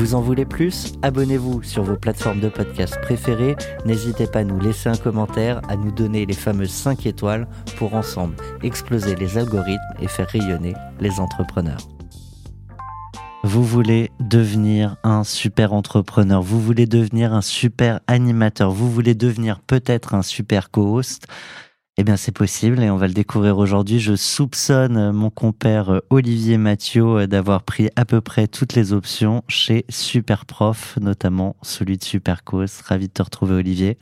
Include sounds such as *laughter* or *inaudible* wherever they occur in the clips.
Vous en voulez plus? Abonnez-vous sur vos plateformes de podcast préférées. N'hésitez pas à nous laisser un commentaire, à nous donner les fameuses 5 étoiles pour ensemble exploser les algorithmes et faire rayonner les entrepreneurs. Vous voulez devenir un super entrepreneur, vous voulez devenir un super animateur, vous voulez devenir peut-être un super co-host. Eh bien, c'est possible et on va le découvrir aujourd'hui. Je soupçonne mon compère Olivier Mathieu d'avoir pris à peu près toutes les options chez Superprof, notamment celui de Supercos. Ravi de te retrouver, Olivier.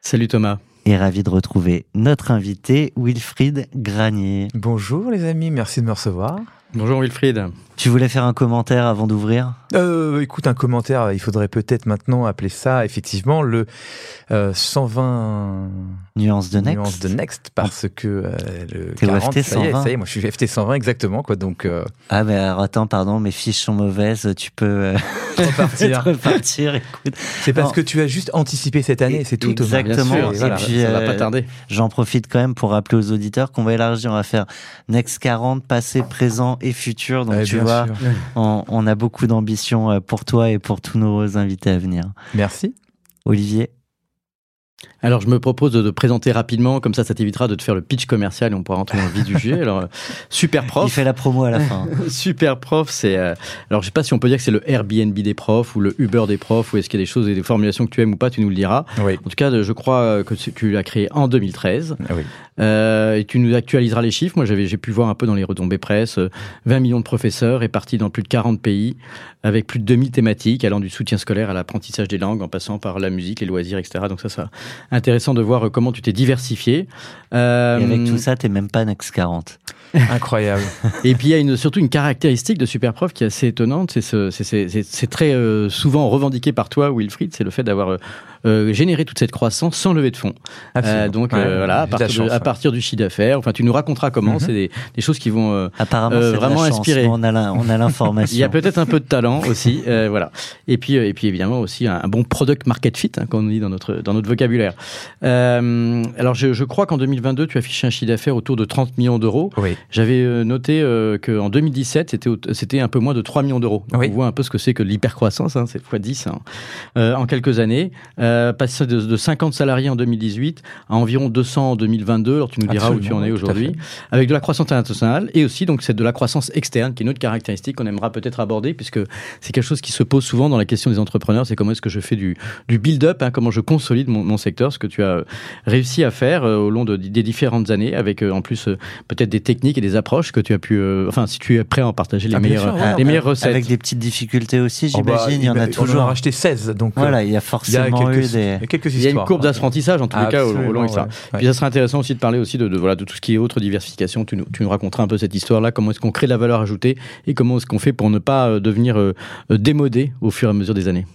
Salut Thomas. Et ravi de retrouver notre invité, Wilfried Granier. Bonjour les amis, merci de me recevoir. Bonjour Wilfried. Tu voulais faire un commentaire avant d'ouvrir? Euh, Écoute, un commentaire, il faudrait peut-être maintenant appeler ça effectivement le euh, 120 nuances de Next. Nuances de Next parce que euh, le T'es 40, FT ça y est, 120. ça y est, moi je suis FT 120 exactement quoi, donc euh, Ah, mais alors attends, pardon, mes fiches sont mauvaises, tu peux euh, *laughs* repartir. *laughs* repartir. Écoute, C'est parce que tu as juste anticipé cette année, c'est tout. Exactement. Bien sûr, Et ça, va- puis, ça va pas tarder. J'en profite quand même pour rappeler aux auditeurs qu'on va élargir, on va faire Next 40, passé, présent et futur. Donc Ouais, tu vois, on a beaucoup d'ambition euh, pour toi et pour tous nos invités à venir. Merci. Olivier? Alors je me propose de, de présenter rapidement, comme ça ça t'évitera de te faire le pitch commercial et on pourra rentrer dans le vif du *laughs* sujet. Alors euh, super Il prof. fait la promo à la fin. *laughs* Super prof, c'est euh, alors je sais pas si on peut dire que c'est le Airbnb des profs ou le Uber des profs ou est-ce qu'il y a des choses et des formulations que tu aimes ou pas, tu nous le diras. Oui. En tout cas, je crois que tu- tu l'as créé en 2013 Ah oui. Euh, et tu nous actualiseras les chiffres. Moi, j'avais, j'ai pu voir un peu dans les retombées presse, euh, 20 millions de professeurs répartis dans plus de 40 pays, avec plus de 2000 thématiques, allant du soutien scolaire à l'apprentissage des langues, en passant par la musique, les loisirs, etc. Donc ça, c'est intéressant de voir euh, comment tu t'es diversifié. Euh, Et avec tout ça, t'es même pas Next 40. *laughs* *laughs* Incroyable. et puis il y a une, surtout une caractéristique de Superprof qui est assez étonnante, c'est, ce, c'est, c'est, c'est, c'est très euh, souvent revendiqué par toi, Wilfried, c'est le fait d'avoir euh, euh, généré toute cette croissance sans lever de fonds. Euh, donc Ouais, euh, voilà, à partir, de, chance, à ouais. partir du chiffre d'affaires, enfin tu nous raconteras comment, Mhm. c'est des, des choses qui vont... euh, Apparemment, vraiment de la chance, mais On a l'information. il y a peut-être un peu de talent aussi, voilà. Et puis, et puis évidemment aussi un, un bon product market fit, hein, comme on dit dans notre dans notre vocabulaire. Alors je, je crois qu'en 2022, tu affiché un chiffre d'affaires autour de 30 millions d'euros. Oui. J'avais noté qu'en 2017, c'était un peu moins de 3 millions d'euros. Oui. On voit un peu ce que c'est que l'hypercroissance, hein, c'est fois 10 hein, en quelques années. Euh, passé de, de 50 salariés en 2018 à environ 200 en 2022. Alors tu nous diras où tu en es aujourd'hui. Avec de la croissance internationale et aussi donc c'est de la croissance externe qui est une autre caractéristique qu'on aimerait peut-être aborder puisque c'est quelque chose qui se pose souvent dans la question des entrepreneurs. C'est comment est-ce que je fais du, du build-up, hein, comment je consolide mon, mon secteur, ce que tu as réussi à faire euh, au long de, des différentes années avec euh, en plus euh, peut-être des techniques et des approches que tu as pu, euh, enfin si tu es prêt à en partager les Ah, meilleures, sûr, ouais, les ouais. meilleures recettes. Avec des petites difficultés aussi, Oh, bah, j'imagine. il y en a On en a toujours. racheté 16, donc euh, Voilà, il y a il y a forcément quelques, eu des. il y a quelques Il y a une courbe d'apprentissage en tous les cas au, long Absolument, et ça. ouais. Ouais. Puis ça serait intéressant aussi de parler aussi de, de, voilà de tout ce qui est autre diversification. Tu nous, tu nous raconteras un peu cette histoire-là, comment est-ce qu'on crée de la valeur ajoutée et comment est-ce qu'on fait pour ne pas euh, devenir euh, euh, démodé au fur et à mesure des années?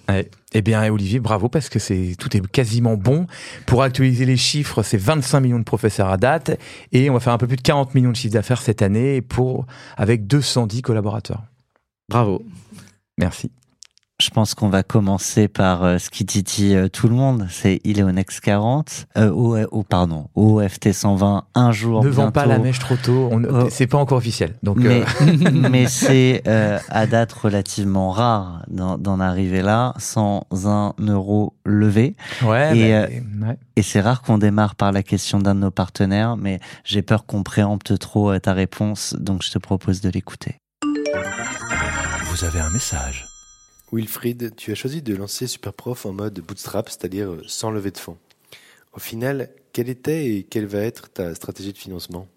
Eh bien, Olivier, bravo parce que c'est tout est quasiment bon. Pour actualiser les chiffres, c'est 25 millions de professeurs à date et on va faire un peu plus de 40 millions de chiffres d'affaires cette année pour avec 210 collaborateurs. Bravo. Merci. Je pense qu'on va commencer par euh, ce qui titille euh, tout le monde. C'est il est au Next 40, euh, au, au- pardon, au FT 120 un jour Ne vends pas bientôt. la mèche trop tôt. Oh. C'est pas encore officiel. Donc, Mais, euh, *laughs* *laughs* mais c'est euh, à date relativement rare d'en arriver là sans un euro levé. ouais, et, bah, ouais. Et c'est rare qu'on démarre par la question d'un de nos partenaires, mais j'ai peur qu'on préempte trop euh, ta réponse, donc je te propose de l'écouter. Vous avez un message. Wilfried, tu as choisi de lancer Superprof en mode bootstrap, c'est-à-dire euh, sans levée de fonds. Au final, quelle était et quelle va être ta stratégie de financement?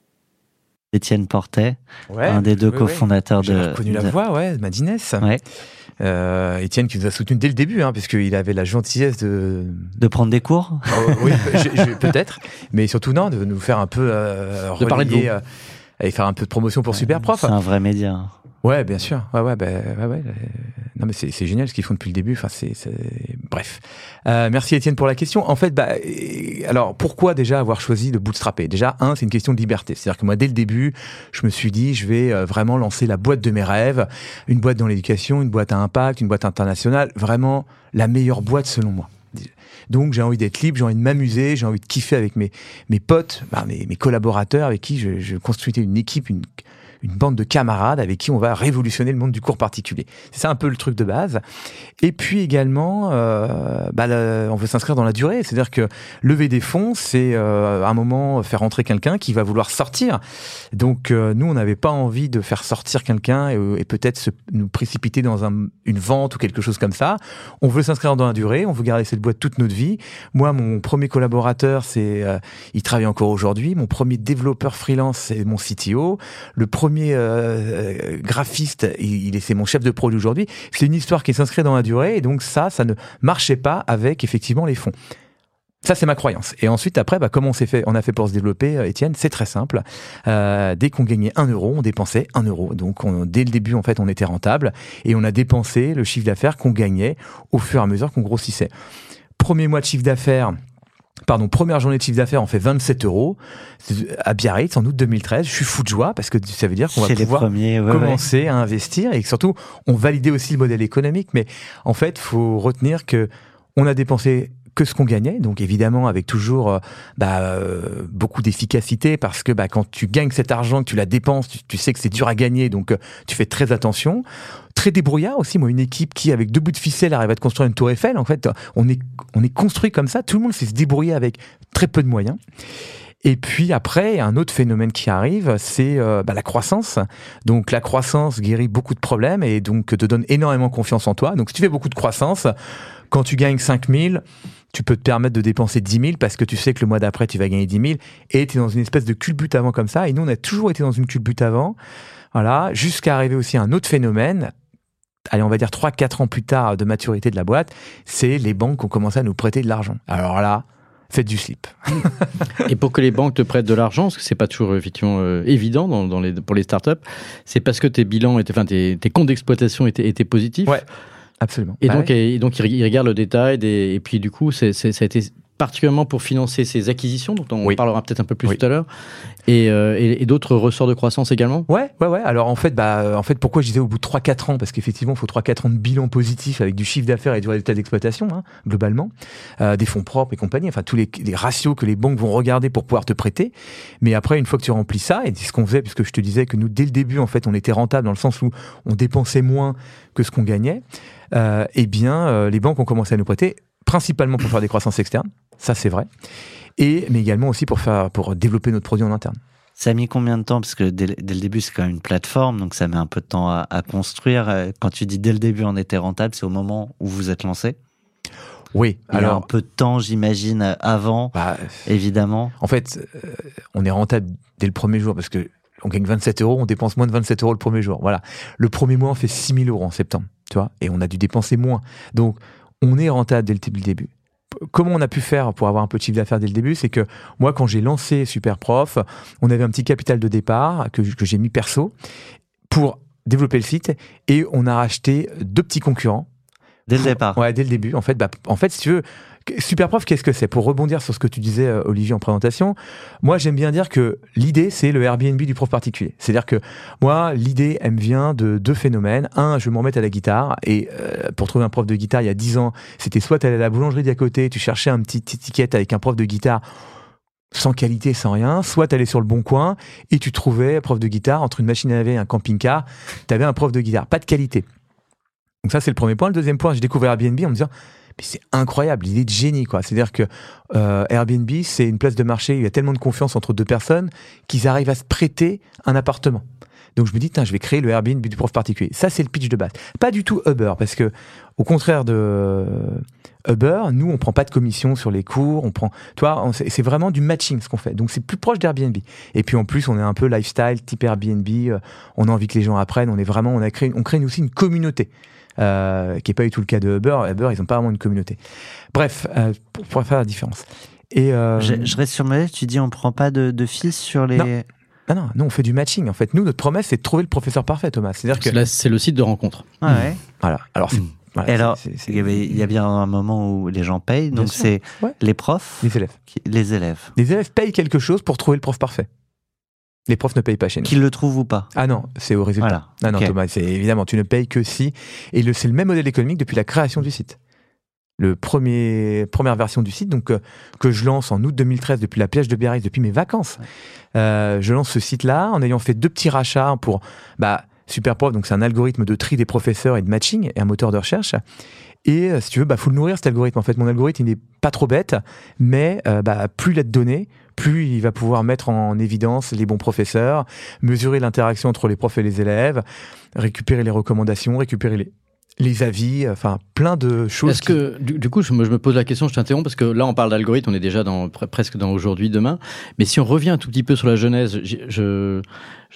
Étienne Portet, Ouais, un des deux oui, oui. cofondateurs de. J'avais reconnu la voix, ouais, Madines. Ouais. Euh, Étienne qui nous a soutenu dès le début, hein, puisqu'il avait la gentillesse de. De prendre des cours? Oh, oui, peut-être, mais surtout non, de nous faire un peu euh, De parler de vous. euh, et faire un peu de promotion pour Superprof. C'est un vrai média. Ouais, bien sûr. Ouais, ouais, bah, ouais, ouais. euh, Non, mais c'est génial ce qu'ils font depuis le début. Enfin, c'est, bref. Euh, merci Étienne pour la question. En fait, bah, euh, alors pourquoi déjà avoir choisi de bootstrapper? Déjà, un, c'est une question de liberté. C'est-à-dire que moi, dès le début, je me suis dit, je vais euh, vraiment lancer la boîte de mes rêves, une boîte dans l'éducation, une boîte à impact, une boîte internationale, vraiment la meilleure boîte selon moi. Donc j'ai envie d'être libre, j'ai envie de m'amuser, j'ai envie de kiffer avec mes, mes potes, bah, mes, mes collaborateurs avec qui je, je construisais une équipe, une, une bande de camarades avec qui on va révolutionner le monde du cours particulier. C'est ça un peu le truc de base. Et puis également, euh, bah, on veut s'inscrire dans la durée. C'est-à-dire que lever des fonds, c'est euh, à un moment faire rentrer quelqu'un qui va vouloir sortir. Donc euh, nous, on n'avait pas envie de faire sortir quelqu'un et, peut-être nous précipiter dans un- une vente ou quelque chose comme ça. On veut s'inscrire dans la durée, on veut garder cette boîte toute notre vie. Moi, mon premier collaborateur, c'est, euh, il travaille encore aujourd'hui. Mon premier développeur freelance, c'est mon CTO. Le euh, graphiste, il, est, c'est mon chef de produit aujourd'hui. C'est une histoire qui s'inscrit dans la durée, et donc ça, ça ne marchait pas avec effectivement les fonds. Ça, c'est ma croyance. Et ensuite, après, bah, comment on s'est fait, on a fait pour se développer, euh, Étienne? C'est très simple. Euh, dès qu'on gagnait un euro, on dépensait un euro. Donc, on- dès le début, en fait, on était rentable et on a dépensé le chiffre d'affaires qu'on gagnait au fur et à mesure qu'on grossissait. Premier mois de chiffre d'affaires. Pardon, première journée de chiffre d'affaires, on fait 27 euros à Biarritz en août 2013. Je suis fou de joie parce que ça veut dire qu'on va pouvoir premiers. ouais, ouais. commencer à investir et que surtout on validait aussi le modèle économique. Mais en fait, faut retenir que on a dépensé que ce qu'on gagnait, donc évidemment avec toujours euh, bah, euh, beaucoup d'efficacité parce que bah, quand tu gagnes cet argent, que tu la dépenses, tu, sais que c'est dur à gagner, donc euh, tu fais très attention. Très débrouillard aussi, moi une équipe qui avec deux bouts de ficelle arrive à te construire une tour Eiffel. En fait, on est on est construit comme ça. Tout le monde sait se débrouiller avec très peu de moyens. Et puis après, un autre phénomène qui arrive, c'est euh, bah, la croissance. Donc la croissance guérit beaucoup de problèmes et donc te donne énormément confiance en toi. Donc si tu fais beaucoup de croissance, quand tu gagnes 5000, tu peux te permettre de dépenser 10 000 parce que tu sais que le mois d'après, tu vas gagner 10 000 et tu es dans une espèce de culbute avant comme ça. Et nous, on a toujours été dans une culbute avant. Voilà, jusqu'à arriver aussi à un autre phénomène. Allez, on va dire 3-4 ans plus tard de maturité de la boîte, c'est les banques qui ont commencé à nous prêter de l'argent. Alors là, faites du slip. *laughs* Et pour que les banques te prêtent de l'argent, parce que c'est pas toujours effectivement euh, évident dans, dans les, pour les startups, c'est parce que tes bilans, étaient, enfin tes, tes comptes d'exploitation étaient, étaient positifs? Ouais. Absolument. Et Bah donc, ouais. et donc ils regardent le détail des, et puis du coup, c'est, c'est- ça a été particulièrement pour financer ces acquisitions, dont on Oui. parlera peut-être un peu plus Oui. tout à l'heure, et, euh, et, et d'autres ressorts de croissance également? Ouais, ouais, ouais. Alors en fait, bah, euh, en fait, pourquoi je disais au bout de 3-4 ans? Parce qu'effectivement, il faut 3-4 ans de bilan positif avec du chiffre d'affaires et du résultat d'exploitation, hein, globalement, euh, des fonds propres et compagnie, enfin tous les, les ratios que les banques vont regarder pour pouvoir te prêter. Mais après, une fois que tu remplis ça, et c'est ce qu'on faisait, puisque je te disais que nous, dès le début, en fait, on était rentable dans le sens où on dépensait moins que ce qu'on gagnait, euh, eh bien, euh, les banques ont commencé à nous prêter, principalement pour faire des croissances externes, ça c'est vrai, et mais également aussi pour faire, pour développer notre produit en interne. Ça a mis combien de temps? Parce que dès, dès le début, c'est quand même une plateforme, donc ça met un peu de temps à, à construire. Euh, Quand tu dis dès le début, on était rentable, c'est au moment où vous êtes lancé? Oui, Il y a un alors. peu de temps, j'imagine, avant, bah, évidemment. En fait, euh, on est rentable dès le premier jour parce que on gagne 27 euros, on dépense moins de 27 euros le premier jour. Voilà. Le premier mois, on fait 6 000 euros en septembre, tu vois, et on a dû dépenser moins. Donc, on est rentable dès le début. Comment on a pu faire pour avoir un peu de chiffre d'affaires dès le début C'est que moi, quand j'ai lancé Superprof, on avait un petit capital de départ que, que j'ai mis perso pour développer le site et on a racheté deux petits concurrents Dès le départ. Ouais, dès le début. En fait, bah, en fait, si tu veux, Superprof, qu'est-ce que c'est? Pour rebondir sur ce que tu disais, euh, Olivier, en présentation, moi, j'aime bien dire que l'idée, c'est le Airbnb du prof particulier. C'est-à-dire que moi, l'idée, elle me vient de deux phénomènes. Un, je vais m'en à la guitare. Et euh, pour trouver un prof de guitare, il y a dix ans, c'était soit tu allais à la boulangerie d'à côté, tu cherchais un petit étiquette avec un prof de guitare sans qualité, sans rien, soit tu allais sur le bon coin et tu trouvais un prof de guitare entre une machine à laver et un camping-car, tu avais un prof de guitare, pas de qualité. Donc ça c'est le premier point. Le deuxième point, j'ai découvert Airbnb en me disant c'est incroyable, l'idée de génie, quoi. C'est-à-dire que euh, Airbnb, c'est une place de marché il y a tellement de confiance entre deux personnes qu'ils arrivent à se prêter un appartement. Donc je me dis, je vais créer le Airbnb du prof particulier. Ça, c'est le pitch de base. Pas du tout Uber, parce que au contraire de Uber, nous, on prend pas de commission sur les cours, on prend, tu vois, c'est vraiment du matching ce qu'on fait. Donc c'est plus proche d'Airbnb. Et puis en plus, on est un peu lifestyle, type Airbnb. euh, On a envie que les gens apprennent. On est vraiment, on a créé, on crée aussi une communauté. Euh, qui n'est pas du tout le cas de Uber. Uber, ils n'ont pas vraiment une communauté. Bref, euh, pour, pour faire la différence. Et euh, Je, je reste sur ma tu dis on prend pas de, de fils sur les. Non. non, non, nous on fait du matching. En fait, nous notre promesse c'est de trouver le professeur parfait, Thomas. C'est-à-dire que C'est le site de rencontre. Ah ouais. voilà. Alors, c'est- Mm. voilà, alors, c'est- c'est- il y, a bien un moment où les gens payent, donc c'est Ouais. les profs, les élèves. qui- les élèves, Les élèves payent quelque chose pour trouver le prof parfait. Les profs ne payent pas chez nous. qu'ils le trouvent ou pas. Ah non, c'est au résultat. Voilà. Non, non. Thomas, c'est évidemment, tu ne payes que si. Et c'est le même modèle économique depuis la création du site. Le premier, première version du site, donc euh, que je lance en août 2013 depuis la plage de Biarritz, depuis mes vacances. Euh, je lance ce site-là en ayant fait deux petits rachats pour bah, Superprof, donc c'est un algorithme de tri des professeurs et de matching et un moteur de recherche. Et euh, si tu veux, bah faut le nourrir cet algorithme. En fait, mon algorithme il n'est pas trop bête, mais bah, plus il a de données, plus il va pouvoir mettre en évidence les bons professeurs, mesurer l'interaction entre les profs et les élèves, récupérer les recommandations, récupérer les, les avis, enfin plein de choses. Est-ce que, du, du coup, je me, je me pose la question, je t'interromps, parce que là, on parle d'algorithme, on est déjà dans, pre- presque dans aujourd'hui, demain. Mais si on revient un tout petit peu sur la genèse, j'ai- je,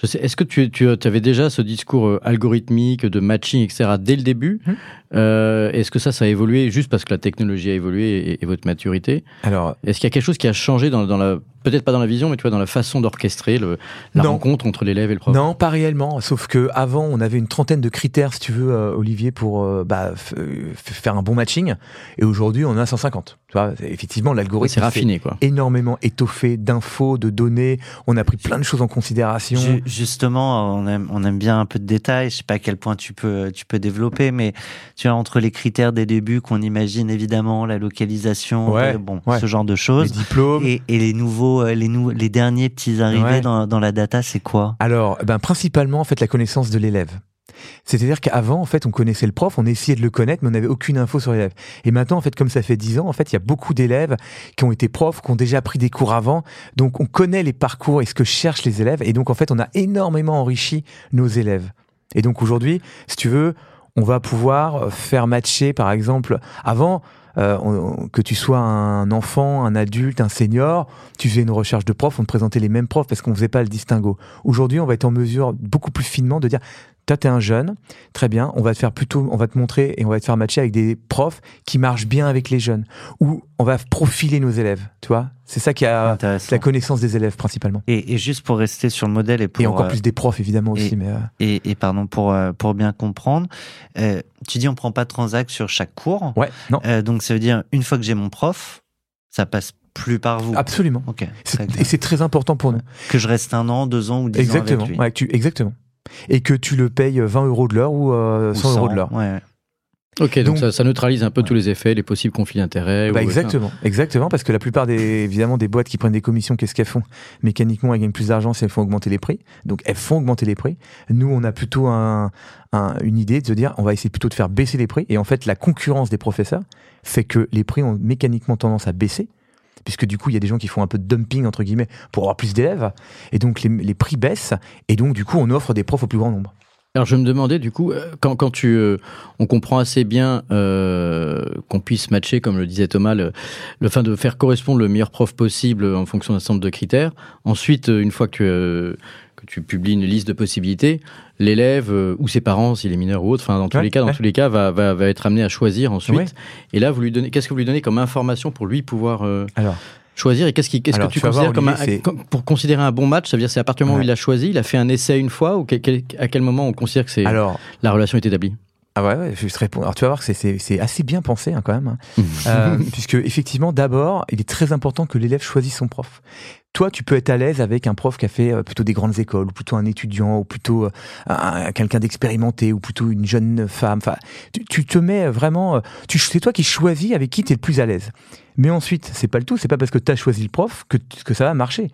je sais, est-ce que tu, tu avais déjà ce discours euh, algorithmique, de matching, etc., dès le début Mhm. Euh, Est-ce que ça, ça a évolué juste parce que la technologie a évolué et, et votre maturité? Alors, Est-ce qu'il y a quelque chose qui a changé dans, dans la, peut-être pas dans la vision, mais tu vois, dans la façon d'orchestrer le- la Non. rencontre entre l'élève et le prof? Non, pas réellement. Sauf que avant, on avait une trentaine de critères, si tu veux, euh, Olivier, pour euh, bah, f- f- faire un bon matching. Et aujourd'hui, on en a 150. Tu vois, effectivement, l'algorithme C'est s'est raffiné, quoi. énormément étoffé d'infos, de données. On a pris plein de choses en considération. Ju- Justement, on aime, on aime bien un peu de détails. Je sais pas à quel point tu peux, tu peux développer, mais tu vois, entre les critères des débuts qu'on imagine évidemment, la localisation, Ouais, euh, bon, ouais. ce genre de Les choses. diplômes. Et, et les nouveaux, euh, les, nou- les derniers petits arrivés Ouais. dans, dans la data, c'est quoi? Alors, ben, principalement, en fait, la connaissance de l'élève. C'est-à-dire qu'avant, en fait, on connaissait le prof, on essayait de le connaître, mais on n'avait aucune info sur l'élève. Et maintenant, en fait, comme ça fait 10 ans, en fait, il y a beaucoup d'élèves qui ont été profs, qui ont déjà pris des cours avant. Donc, on connaît les parcours et ce que cherchent les élèves. Et donc, en fait, on a énormément enrichi nos élèves. Et donc, aujourd'hui, si tu veux, on va pouvoir faire matcher, par exemple, avant, euh, que tu sois un enfant, un adulte, un senior, tu faisais une recherche de prof, on te présentait les mêmes profs parce qu'on faisait pas le distinguo. Aujourd'hui, on va être en mesure beaucoup plus finement de dire toi t'es un jeune, très bien, on va te faire plutôt, on va te montrer et on va te faire matcher avec des profs qui marchent bien avec les jeunes ou on va profiler nos élèves, tu vois. C'est ça qui a la connaissance des élèves principalement. Et, et juste pour rester sur le modèle et pour et encore euh, plus des profs évidemment aussi, et- mais euh, et, et pardon pour euh, pour bien comprendre, euh, tu dis on prend pas de transact sur chaque cours. ouais, non, Euh, donc ça veut dire une fois que j'ai mon prof, ça passe plus par vous. absolument. Ok. Et c'est très important pour nous. Que je reste un an, deux ans ou dix Exactement, ans avec lui. ouais, que tu, exactement. Et que tu le payes 20 euros de l'heure ou euh, Ou 100 euros de l'heure. Ouais. Ok, donc, Donc- ça, ça neutralise un peu tous les effets, les possibles conflits d'intérêts. Bah ou- exactement, exactement, parce que la plupart des, évidemment, des boîtes qui prennent des commissions, qu'est-ce qu'elles font? Mécaniquement, elles gagnent plus d'argent si elles font augmenter les prix. Donc, elles font augmenter les prix. Nous, on a plutôt un, un- une idée de se dire, on va essayer plutôt de faire baisser les prix. Et en fait, la concurrence des professeurs fait que les prix ont mécaniquement tendance à baisser. Puisque du coup, il y a des gens qui font un peu de dumping, entre guillemets, pour avoir plus d'élèves. Et donc, les, prix baissent. Et donc, du coup, on offre des profs au plus grand nombre. Alors je me demandais du coup, euh, quand, quand tu, euh, on comprend assez bien euh, qu'on puisse matcher, comme le disait Thomas, le, fait de faire correspondre le meilleur prof possible en fonction d'un certain nombre de critères. Ensuite, une fois que tu, que tu publies une liste de possibilités, l'élève euh, ou ses parents, s'il est mineur ou autre, enfin dans tous Ouais, les cas, dans ouais. tous les cas, va, va, va être amené à choisir ensuite. Ouais. Et là, vous lui donnez, qu'est-ce que vous lui donnez comme information pour lui pouvoir euh, Alors, choisir et qu'est-ce qui, qu'est-ce que tu tu vas voir, considères comme un, pour considérer un bon match Ça veut dire c'est à partir du moment où il a choisi, il a fait un essai une fois ou quel- à quel moment on considère que c'est alors la relation est établie? Ah ouais, ouais, je te répondre. Alors tu vas voir que c'est- c'est c'est assez bien pensé hein, quand même. hein. *laughs* Euh, puisque effectivement, d'abord, il est très important que l'élève choisisse son prof. Toi, tu peux être à l'aise avec un prof qui a fait euh, plutôt des grandes écoles, ou plutôt un étudiant, ou plutôt euh, un- quelqu'un d'expérimenté, ou plutôt une jeune femme. Enfin, tu, te mets vraiment. euh, C'est toi qui choisis avec qui tu es le plus à l'aise. Mais ensuite, c'est pas le tout. C'est pas parce que tu as choisi le prof que, que ça va marcher.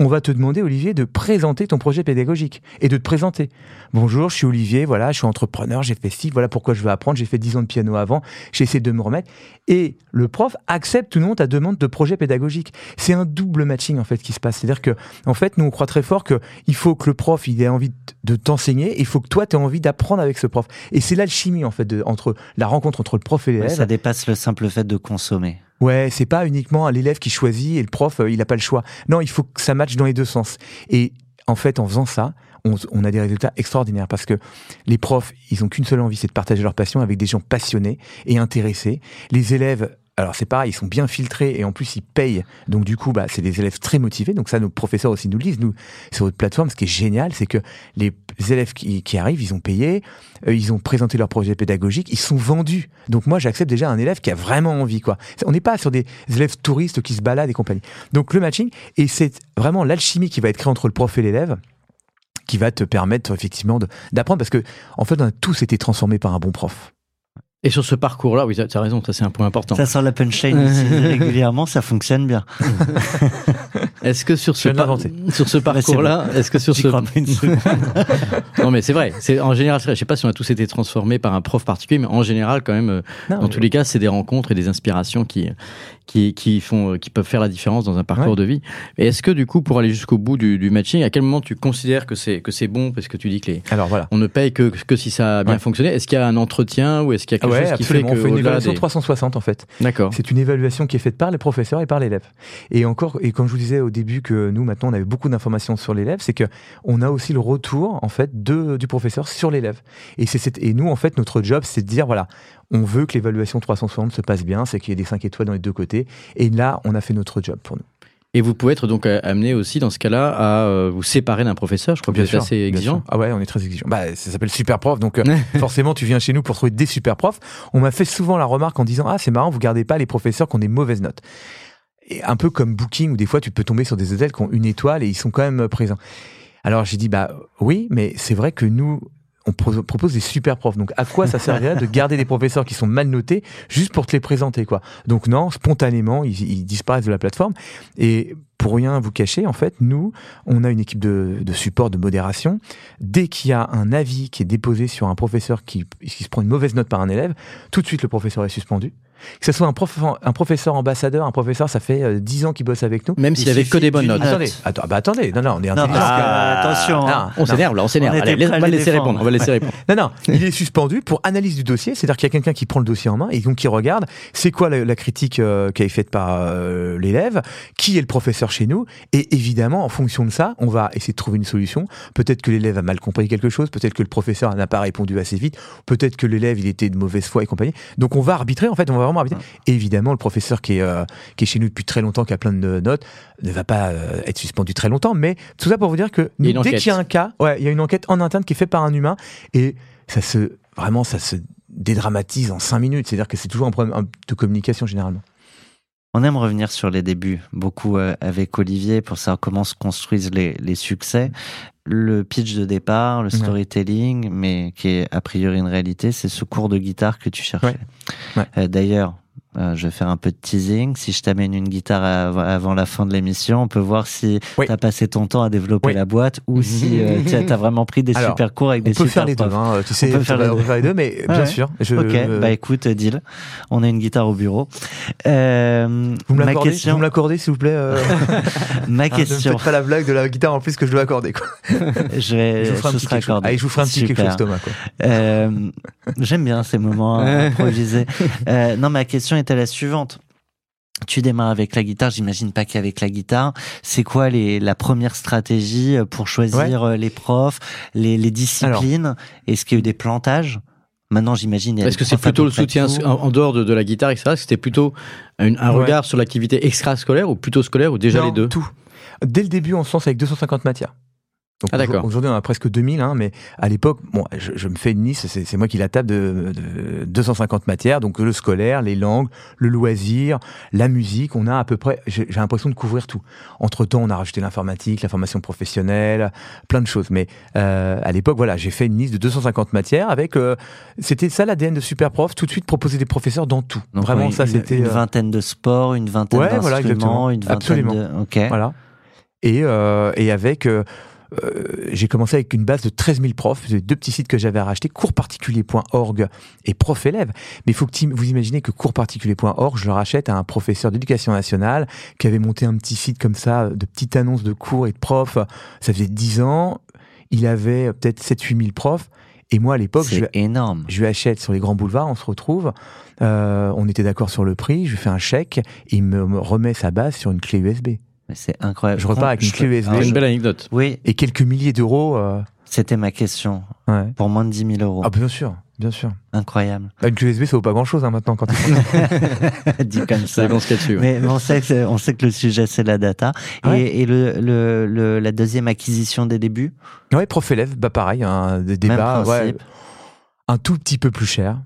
On va te demander, Olivier, de présenter ton projet pédagogique et de te présenter. Bonjour, je suis Olivier, voilà, je suis entrepreneur, j'ai fait ci, voilà pourquoi je veux apprendre, j'ai fait 10 ans de piano avant, j'ai essayé de me remettre. Et le prof accepte ou non ta demande de projet pédagogique. C'est un double matching en fait qui se passe. C'est-à-dire que, en fait, nous on croit très fort que il faut que le prof il ait envie de t'enseigner, il faut que toi tu aies envie d'apprendre avec ce prof. Et c'est l'alchimie en fait de, entre la rencontre entre le prof et Ouais, l'élève. ça dépasse le simple fait de consommer. Ouais, c'est pas uniquement l'élève qui choisit et le prof, euh, il n'a pas le choix. Non, il faut que ça matche dans les deux sens. Et en fait, en faisant ça, on, on a des résultats extraordinaires parce que les profs, ils ont qu'une seule envie, c'est de partager leur passion avec des gens passionnés et intéressés. Les élèves, alors c'est pareil, ils sont bien filtrés et en plus ils payent. Donc du coup, bah, c'est des élèves très motivés. Donc ça, nos professeurs aussi nous le disent. Nous, sur votre plateforme, ce qui est génial, c'est que les élèves qui, arrivent, ils ont payé, euh, ils ont présenté leur projet pédagogique, ils sont vendus. Donc moi, j'accepte déjà un élève qui a vraiment envie, quoi. On n'est pas sur des élèves touristes qui se baladent et compagnie. Donc le matching, et c'est vraiment l'alchimie qui va être créée entre le prof et l'élève qui va te permettre effectivement d'apprendre parce que en fait on a tous été transformés par un bon prof. Et sur ce parcours-là, oui, tu as raison, ça c'est un point important. Ça sent la *laughs* punchline régulièrement, ça fonctionne bien. *laughs* Est-ce que sur ce, par- sur ce parcours-là, est-ce que sur ce crois pas une seconde. *laughs* non mais c'est vrai, c'est en général, je sais pas si on a tous été transformés par un prof particulier, mais en général quand même, euh, Non, dans tous les cas, c'est des rencontres et des inspirations qui qui qui font, euh, qui peuvent faire la différence dans un parcours Ouais. de vie. Et est-ce que du coup, pour aller jusqu'au bout du, du matching, à quel moment tu considères que c'est que c'est bon parce que tu dis que les Alors voilà. on ne paye que que si ça a bien Ouais. fonctionné? Est-ce qu'il y a un entretien ou est-ce qu'il y a quelque ouais, chose qui fait absolument. que on fait une évaluation des- 360 en fait. D'accord. C'est une évaluation qui est faite par les professeurs et par l'élève. Et encore, et comme je vous disais au début que nous maintenant on avait beaucoup d'informations sur l'élève, c'est que on a aussi le retour en fait de, du professeur sur l'élève. Et c'est et nous en fait notre job c'est de dire voilà, on veut que l'évaluation 360 se passe bien, c'est qu'il y ait des 5 étoiles dans les deux côtés. Et là on a fait notre job pour nous. Et vous pouvez être donc euh, amené aussi dans ce cas-là à euh, vous séparer d'un professeur. Je crois que vous êtes assez bien exigeant. Ah ouais, on est très exigeant. Bah, ça s'appelle super prof, donc euh, *laughs* forcément tu viens chez nous pour trouver des super profs. On m'a fait souvent la remarque en disant ah c'est marrant, vous gardez pas les professeurs qui ont des mauvaises notes. Et un peu comme Booking où des fois tu peux tomber sur des hôtels qui ont une étoile et ils sont quand même présents. Alors j'ai dit bah oui, mais c'est vrai que nous on pro- propose des super profs. Donc à quoi ça *laughs* servirait de garder des professeurs qui sont mal notés juste pour te les présenter quoi? Donc non, spontanément ils, ils disparaissent de la plateforme et pour rien vous cacher, en fait, nous, on a une équipe de, de support, de modération. Dès qu'il y a un avis qui est déposé sur un professeur qui, qui se prend une mauvaise note par un élève, tout de suite le professeur est suspendu. Que ce soit un, prof, un professeur ambassadeur, un professeur, ça fait euh, 10 ans qu'il bosse avec nous. Même Il s'il avait que des bonnes notes. note. Attendez, attends, bah attendez, non, non, on est Non, intelligent. parce que, Ah, attention, hein. non, On non. s'énerve là, on s'énerve. On Allez, on va laisser répondre. On va laisser répondre. Non, non, *laughs* il est suspendu pour analyse du dossier, c'est-à-dire qu'il y a quelqu'un qui prend le dossier en main et donc qui regarde c'est quoi la, la critique euh, qui a été faite par euh, l'élève, qui est le professeur chez nous, et évidemment, en fonction de ça, on va essayer de trouver une solution. Peut-être que l'élève a mal compris quelque chose, peut-être que le professeur n'a pas répondu assez vite, peut-être que l'élève il était de mauvaise foi et compagnie. Donc on va arbitrer, en fait, on va vraiment évidemment, le professeur qui est, euh, qui est chez nous depuis très longtemps, qui a plein de notes, ne va pas euh, être suspendu très longtemps, mais tout ça pour vous dire que dès qu'il y a un cas, ouais, il y a une enquête en interne qui est faite par un humain et ça se vraiment ça se dédramatise en cinq minutes. C'est-à-dire que c'est toujours un problème de communication généralement. On aime revenir sur les débuts, beaucoup euh, avec Olivier, pour savoir comment se construisent les, les succès. Le pitch de départ, le Ouais. storytelling, mais qui est a priori une réalité, c'est ce cours de guitare que tu cherchais. Ouais. Ouais. Euh, D'ailleurs, euh, je vais faire un peu de teasing. Si je t'amène une guitare av- avant la fin de l'émission, on peut voir si Oui. tu as passé ton temps à développer Oui. la boîte ou si euh, tu as vraiment pris des Alors, super cours avec On des peut super faire les deux, profs. hein, tu sais, peut faire les on peut deux. faire les deux, mais Ah bien ouais. sûr. Je, Ok, bah écoute, deal. On a une guitare au bureau. Euh, vous me l'accordez, question, vous me l'accordez, s'il vous plaît. euh, *laughs* ma Ne me question, pas la blague de la guitare en plus que je dois accorder. Quoi. *laughs* je vais, Je vous ferai un petit quelque chose. Allez, je vous ferai un petit quelque chose, Thomas. J'aime bien ces moments *laughs* improvisés. Non, ma question la suivante. Tu démarres avec la guitare, j'imagine pas qu'avec la guitare. C'est quoi les, la première stratégie pour choisir euh, les profs, les, les disciplines? Est-ce qu'il y a eu des plantages? Maintenant, j'imagine. Est-ce que c'est plutôt le soutien en, en dehors de, de la guitare, etc. C'était plutôt un, un Ouais. regard sur l'activité extrascolaire ou plutôt scolaire ou déjà Non, les deux? Tout. Dès le début, on se lance avec 250 matières. Donc Ah. Aujourd'hui, on a presque 2000, hein, mais à l'époque, bon, je, je me fais une liste, c'est moi qui la tape de, de 250 matières, donc le scolaire, les langues, le loisir, la musique, on a à peu près, j'ai l'impression de couvrir tout. Entre-temps, on a rajouté l'informatique, la formation professionnelle, plein de choses. Mais euh, à l'époque, voilà, j'ai fait une liste de 250 matières avec, euh, c'était ça l'ADN de Superprof, tout de suite proposer des professeurs dans tout. Donc, Vraiment, ça c'était... Une euh, vingtaine de sports, une vingtaine Ouais, voilà, d'instruments, exactement. une vingtaine Absolument. de. Ok. Voilà. Et, euh, et avec, euh, euh, j'ai commencé avec une base de 13 000 profs, deux petits sites que j'avais rachetés, coursparticulier.org et prof élève. Mais il faut que vous imaginez que coursparticulier.org, je le rachète à un professeur d'éducation nationale qui avait monté un petit site comme ça, de petites annonces de cours et de profs. Ça faisait 10 ans. Il avait peut-être 7-8 000 profs. Et moi, à l'époque, je, énorme. je lui achète sur les grands boulevards, on se retrouve, euh, on était d'accord sur le prix, je lui fais un chèque, et il me me remet sa base sur une clé USB. Mais C'est incroyable. Je repars avec une clé USB. une belle anecdote. Oui, Et quelques milliers d'euros. euh, c'était ma question. ouais. Pour moins de 10 000 euros. Ah, bien sûr, bien sûr. Incroyable. Bah, Une clé USB, ça vaut pas grand chose maintenant quand *laughs* Dit comme *laughs* Ça ça. dépend ce qu'il y a dessus. ouais. Mais on sait que, on sait que le sujet, c'est la data. Ouais. Et, et le, le, le- la deuxième acquisition des débuts Ouais, prof-élève, bah pareil, un des débats, Même un tout petit peu plus cher,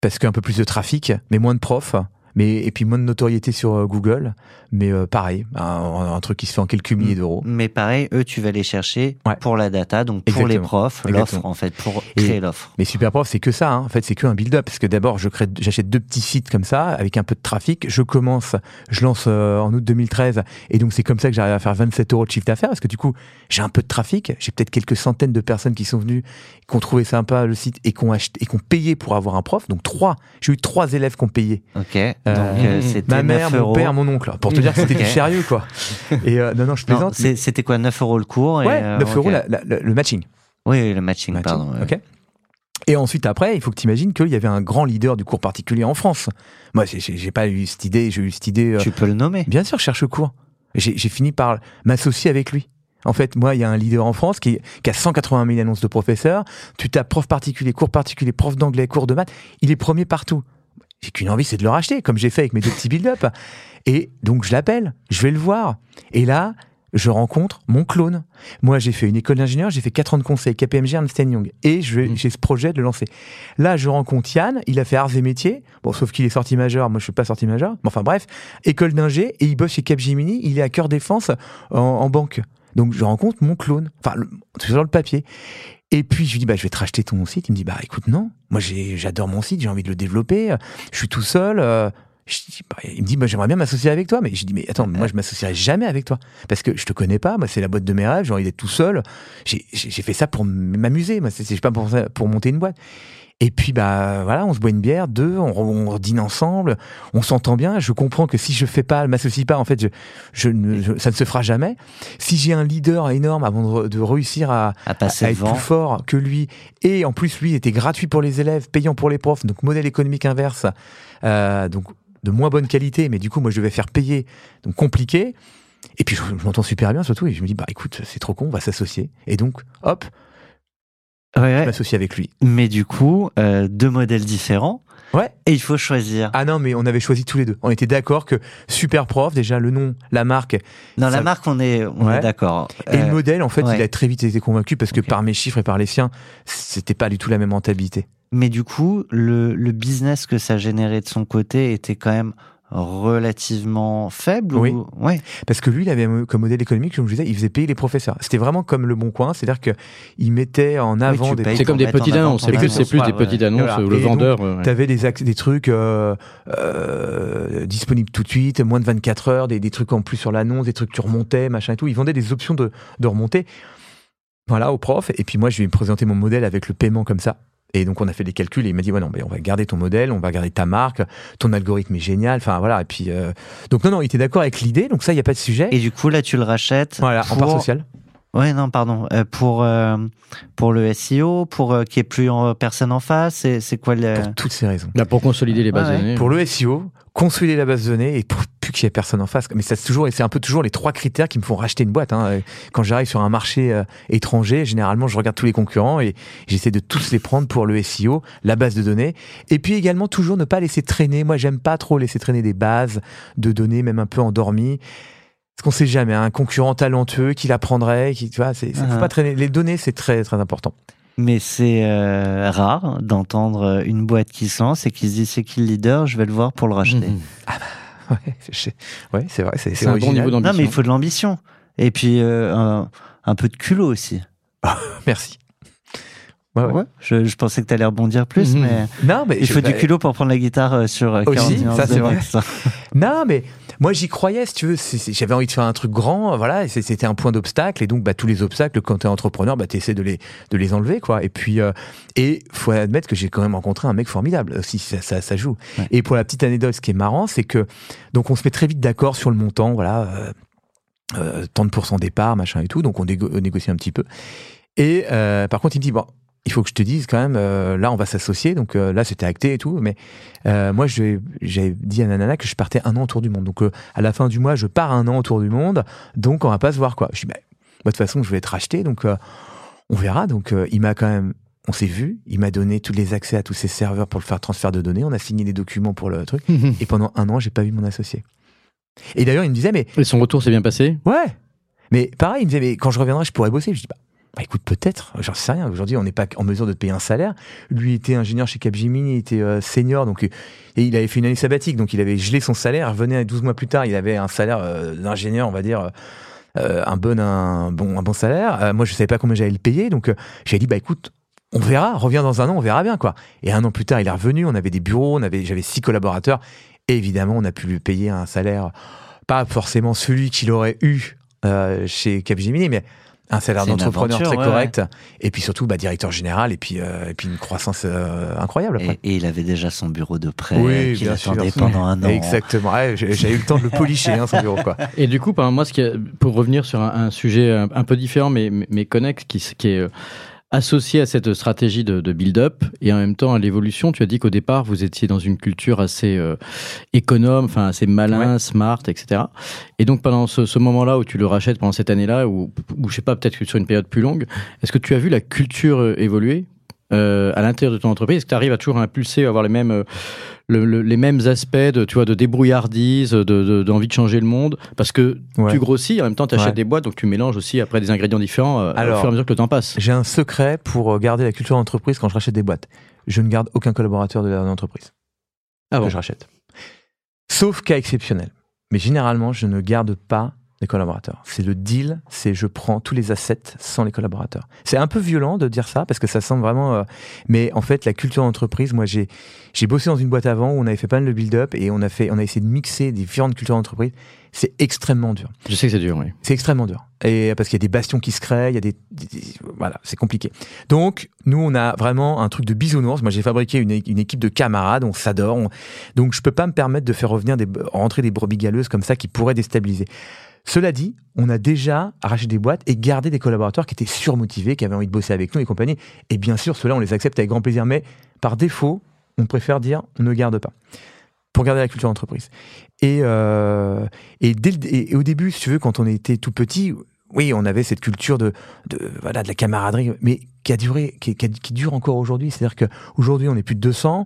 parce qu'un peu plus de trafic, mais moins de profs, mais, et puis moins de notoriété sur euh, Google, mais euh, pareil, un, un truc qui se fait en quelques milliers d'euros. Mais pareil, eux, tu vas les chercher Ouais. pour la data, donc pour les profs, l'offre en fait, pour créer l'offre. Mais Superprof, c'est que ça. hein. En fait, c'est que un build-up. Parce que d'abord, je crée, j'achète deux petits sites comme ça, avec un peu de trafic. Je commence, je lance euh, en août 2013, et donc c'est comme ça que j'arrive à faire 27 euros de chiffre d'affaires, parce que du coup, j'ai un peu de trafic. J'ai peut-être quelques centaines de personnes qui sont venues, qui ont trouvé sympa le site et qui ont acheté, et qui ont payé pour avoir un prof. Donc trois. J'ai eu trois élèves qui ont payé. Ok. Donc euh, mmh. c'était Ma mère, 9 mon euros. père, mon oncle. Pour te dire que c'était du sérieux, quoi. *laughs* Et euh, non, non, je plaisante. c'était quoi 9 euros le cours et, ouais, euh, 9 euros ok. la- la- la- le matching. Oui, le matching, Matching, pardon. ok. Et ensuite, après, il faut que tu imagines qu'il y avait un grand leader du cours particulier en France. Moi, j'ai- pas eu cette idée, j'ai eu cette idée. euh, Tu peux le nommer. Bien sûr, cherche cours. J'ai j'ai fini par m'associer avec lui. En fait, moi, il y a un leader en France qui, qui a 180 000 annonces de professeurs. Tu tapes prof particulier, cours particulier, prof d'anglais, cours de maths. Il est premier partout. J'ai qu'une envie, c'est de le racheter, comme j'ai fait avec mes deux petits build-up. Et donc, je l'appelle, je vais le voir. Et là, je rencontre mon clone. Moi, j'ai fait une école d'ingénieur, j'ai fait 4 ans de conseil, KPMG, Ernst Young. Et Mm. j'ai ce projet de le lancer. Là, je rencontre Yann, il a fait arts et métiers. Bon, sauf qu'il est sorti majeur, moi je suis pas sorti majeur. Mais enfin bref, école d'ingé, et il bosse chez Capgemini, il est à cœur défense en, en banque. Donc je rencontre mon clone, enfin le- sur le papier. Et puis je lui dis bah je vais te racheter ton site. Il me dit bah écoute non, moi j'adore mon site, j'ai envie de le développer, je suis tout seul. euh, je dis, bah, il me dit bah, j'aimerais bien m'associer avec toi, mais je dis mais attends, moi je m'associerai jamais avec toi parce que je te connais pas, moi c'est la boîte de mes rêves, j'ai envie d'être tout seul. J'ai fait ça pour m'amuser, moi c'est pas pour, pour monter une boîte. Et puis bah voilà, on se boit une bière, deux, on, on dîne ensemble, on s'entend bien. Je comprends que si je fais pas, m'associe pas, en fait, je, je ne- je- ça ne se fera jamais. Si j'ai un leader énorme avant de, de réussir à, À passer à le être vent. plus fort que lui, et en plus lui était gratuit pour les élèves, payant pour les profs, donc modèle économique inverse, euh, donc de moins bonne qualité, mais du coup moi je devais faire payer, donc compliqué. Et puis je, je m'entends super bien surtout, et je me dis bah écoute c'est trop con, on va s'associer. Et donc hop, Ouais, je m'associe avec lui. Mais du coup, euh, deux modèles différents. Ouais. Et il faut choisir. Ah non, mais on avait choisi tous les deux. On était d'accord que super prof, déjà le nom, la marque Dans la ça- marque, on est, on Ouais. est d'accord. et Euh, le modèle. En fait, ouais. il a très vite été convaincu parce que par mes chiffres et par les siens, c'était pas du tout la même rentabilité. Mais du coup, le, le business que ça générait de son côté était quand même relativement faible Oui. ou... Ouais. Parce que lui, il avait comme modèle économique, comme je disais, il faisait payer les professeurs. C'était vraiment comme le Bon Coin, c'est-à-dire que il mettait en avant tu des. payes C'est comme des petites annonces. C'est plus, plus des petites annonces Voilà. où le Et vendeur. euh, ouais. T'avais des, trucs euh, euh, disponibles tout de suite, moins de 24 heures, des, des trucs en plus sur l'annonce, des trucs que tu remontais, machin et tout. Ils vendaient des options de, de remonter. Voilà, au prof. Et puis moi, je lui ai présenté mon modèle avec le paiement comme ça. Et donc on a fait des calculs et il m'a dit ouais non mais on va garder ton modèle, on va garder ta marque, ton algorithme est génial, enfin voilà et puis euh, donc non non il était d'accord avec l'idée donc ça il y a pas de sujet. Et du coup, là, tu le rachètes. voilà en part pour- sociale. Ouais, non, pardon. Euh, pour, euh, pour le SEO, pour euh, qu'il n'y ait plus en, personne en face, c'est c'est quoi le. Pour toutes ces raisons. Là, pour consolider les bases Ouais, de données. Pour le SEO, consolider la base de données et pour qu'il y ait personne en face. Mais c'est toujours, c'est un peu toujours les trois critères qui me font racheter une boîte. hein. Quand j'arrive sur un marché euh, étranger, généralement, je regarde tous les concurrents et j'essaie de tous les prendre pour le SEO, la base de données. Et puis également, toujours ne pas laisser traîner. Moi, j'aime pas trop laisser traîner des bases de données, même un peu endormies. Parce qu'on sait jamais, un concurrent talentueux qui l'apprendrait, qui, tu vois, c'est, faut Ah. pas traîner. Les données, c'est très, très important. Mais c'est euh, rare d'entendre une boîte qui se lance et qui se dit c'est qui le leader, je vais le voir pour le racheter. Ouais, c'est, ouais, c'est vrai, c'est, un bon niveau d'ambition. Non, mais il faut de l'ambition. Et puis euh, un, un peu de culot aussi. *laughs* Merci. Ouais, je, je pensais que tu allais rebondir plus, Mhm. mais Non, mais il je- faut du culot pour prendre la guitare euh, sur euh, Aussi, 40 nuances ça, c'est vrai. *laughs* Non, mais moi j'y croyais, si tu veux. J'avais envie de faire un truc grand, voilà. C'était un point d'obstacle, et donc bah, tous les obstacles, quand t'es entrepreneur, bah, t'essaies de les de les enlever, quoi. Et puis, euh, et faut admettre que j'ai quand même rencontré un mec formidable. Aussi, ça, ça, ça joue. Ouais. Et pour la petite anecdote, ce qui est marrant, c'est que donc on se met très vite d'accord sur le montant, voilà. Euh, euh, tant de pourcents départ, machin et tout. Donc on, négo- on négocie un petit peu. Et euh, par contre, il me dit bon. Il faut que je te dise quand même, euh, là on va s'associer, donc euh, là c'était acté et tout, mais euh, moi j'avais dit à Nanana que je partais un an autour du monde, donc euh, à la fin du mois je pars un an autour du monde, donc on va pas se voir quoi. Je dis bah, moi, de toute façon je vais être racheté, donc euh, on verra. Donc euh, il m'a quand même, on s'est vu, il m'a donné tous les accès à tous ses serveurs pour le faire transfert de données, on a signé les documents pour le truc, *laughs* et pendant un an j'ai pas vu mon associé. Et d'ailleurs il me disait mais Et son retour s'est bien passé? Ouais. Mais pareil, il me disait, mais quand je reviendrai, je pourrais bosser. Je dis, bah, bah, écoute, peut-être, j'en sais rien. Aujourd'hui, on n'est pas en mesure de te payer un salaire. Lui était ingénieur chez Capgemini, il était euh, senior, donc, euh, et il avait fait une année sabbatique, donc il avait gelé son salaire. Il revenait 12 mois plus tard, il avait un salaire euh, d'ingénieur, on va dire, un, bon, un, bon, salaire. Moi, je savais pas combien j'allais le payer, donc j'ai dit, bah écoute, on verra, reviens dans un an, on verra bien, quoi. Et un an plus tard, il est revenu, on avait des bureaux, j'avais six collaborateurs, et évidemment, on a pu lui payer un salaire, pas forcément celui qu'il aurait eu chez Capgemini, mais un salaire d'entrepreneur très ouais, correct, et puis surtout bah, directeur général, et puis, euh, et puis une croissance euh, incroyable après. Et, et il avait déjà son bureau de prêt Oui, qu'il bien sûr. attendait pendant un an. Exactement, Ouais, j'ai j'ai eu le temps de le policher, hein, son bureau. Quoi. *laughs* Et du coup, par moi, ce qui est- pour revenir sur un, un sujet un, un peu différent, mais, mais- mais connexe, qui, qui est euh, associé à cette stratégie de, de build-up et en même temps à l'évolution, tu as dit qu'au départ, vous étiez dans une culture assez euh, économe, enfin assez malin, smart, etc. Et donc, pendant ce, ce moment-là où tu le rachètes, pendant cette année-là, ou, ou je sais pas, peut-être que sur une période plus longue, est-ce que tu as vu la culture euh, évoluer euh, à l'intérieur de ton entreprise? Est-ce que tu arrives à toujours impulser, à avoir les mêmes, euh, le- le- les mêmes aspects de, tu vois, de débrouillardise, de- de- d'envie de, changer le monde Parce que Ouais. tu grossis, en même temps tu achètes Ouais. des boîtes, donc tu mélanges aussi après des ingrédients différents euh, Alors, au fur et à mesure que le temps passe. J'ai un secret pour garder la culture d'entreprise quand je rachète des boîtes. Je ne garde aucun collaborateur de l'entreprise Ah bon que je rachète. Sauf cas exceptionnel. Mais généralement, je ne garde pas les collaborateurs. C'est le deal, c'est je prends tous les assets sans les collaborateurs. C'est un peu violent de dire ça parce que ça semble vraiment. euh, mais en fait, la culture d'entreprise, moi, j'ai j'ai bossé dans une boîte avant où on avait fait pas mal de build-up et on a fait, on a essayé de mixer des différentes cultures d'entreprise. C'est extrêmement dur. Je sais que c'est dur, oui. C'est extrêmement dur. Et parce qu'il y a des bastions qui se créent, il y a des, des- des- voilà, c'est compliqué. Donc, nous, on a vraiment un truc de bisounours. Moi, j'ai fabriqué une, une équipe de camarades, on s'adore. on- Donc, je peux pas me permettre de faire revenir des, rentrer des brebis galeuses comme ça qui pourraient déstabiliser. Cela dit, on a déjà arraché des boîtes et gardé des collaborateurs qui étaient surmotivés, qui avaient envie de bosser avec nous et compagnie. Et bien sûr, ceux-là, on les accepte avec grand plaisir. Mais par défaut, on préfère dire on ne garde pas. Pour garder la culture d'entreprise. Et, euh, et, au début, si tu veux, quand on était tout petit, oui, on avait cette culture de, de, voilà, de la camaraderie, mais qui a duré, qui, qui dure encore aujourd'hui. C'est-à-dire qu'aujourd'hui, on est plus de 200,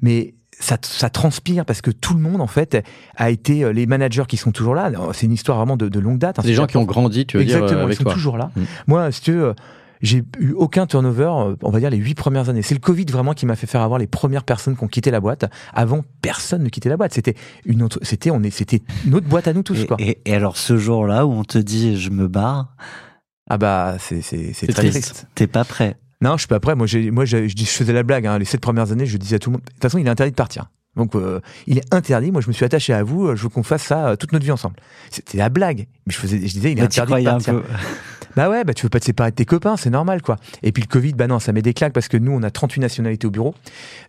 mais ça, ça transpire parce que tout le monde, en fait, a été, euh, les managers qui sont toujours là, c'est une histoire vraiment de, de longue date. hein. Des gens qui ont grandi, tu veux Exactement, dire, euh, ils sont toi. toujours là. Mm. Moi, si tu veux, euh, j'ai eu aucun turnover, on va dire les huit premières années. C'est le Covid vraiment qui m'a fait faire avoir les premières personnes qui ont quitté la boîte. Avant, personne ne quittait la boîte. C'était une autre, c'était, on est, c'était notre boîte à nous tous, Et, quoi. et- et alors ce jour-là où on te dit je me barre, Ah bah, c'est, c'est, c'est C'est très triste. triste. t'es pas prêt. Non, je suis pas prêt. Moi, j'ai, moi, je, je faisais la blague. Hein. Les sept premières années, je disais à tout le monde. De toute façon, il est interdit de partir. Donc, euh, il est interdit. Moi, je me suis attaché à vous. euh, Je veux qu'on fasse ça euh, toute notre vie ensemble. C'était la blague. Mais je faisais, je disais, il est interdit de un partir. peu. *laughs* Bah ouais, bah tu veux pas te séparer de tes copains, c'est normal quoi. Et puis le Covid, bah non, ça met des claques parce que nous, on a 38 nationalités au bureau.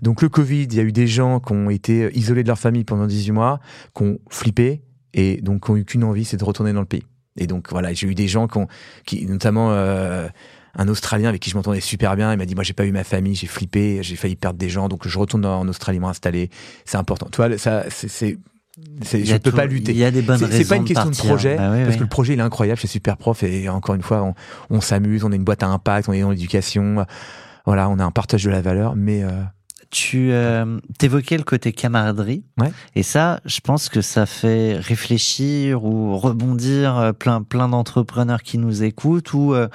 Donc le Covid, il y a eu des gens qui ont été isolés de leur famille pendant 18 mois, qui ont flippé et donc qui ont eu qu'une envie, c'est de retourner dans le pays. Et donc voilà, j'ai eu des gens qui, ont, qui notamment euh, un Australien avec qui je m'entendais super bien, il m'a dit moi j'ai pas eu ma famille, j'ai flippé, j'ai failli perdre des gens, donc je retourne en Australie m'installer. C'est important. Tu vois, ça, c'est, je ne peux tout- pas lutter. Il y a des bonnes C'est- raisons. C'est pas une question de, projet, Bah oui, parce oui. que le projet il est incroyable chez Superprof et encore une fois on, on s'amuse, on est une boîte à impact, on est dans l'éducation, voilà, on a un partage de la valeur, mais euh, tu euh, t'évoquais le côté camaraderie. Ouais. Et ça, je pense que ça fait réfléchir ou rebondir euh, plein, plein d'entrepreneurs qui nous écoutent ou euh,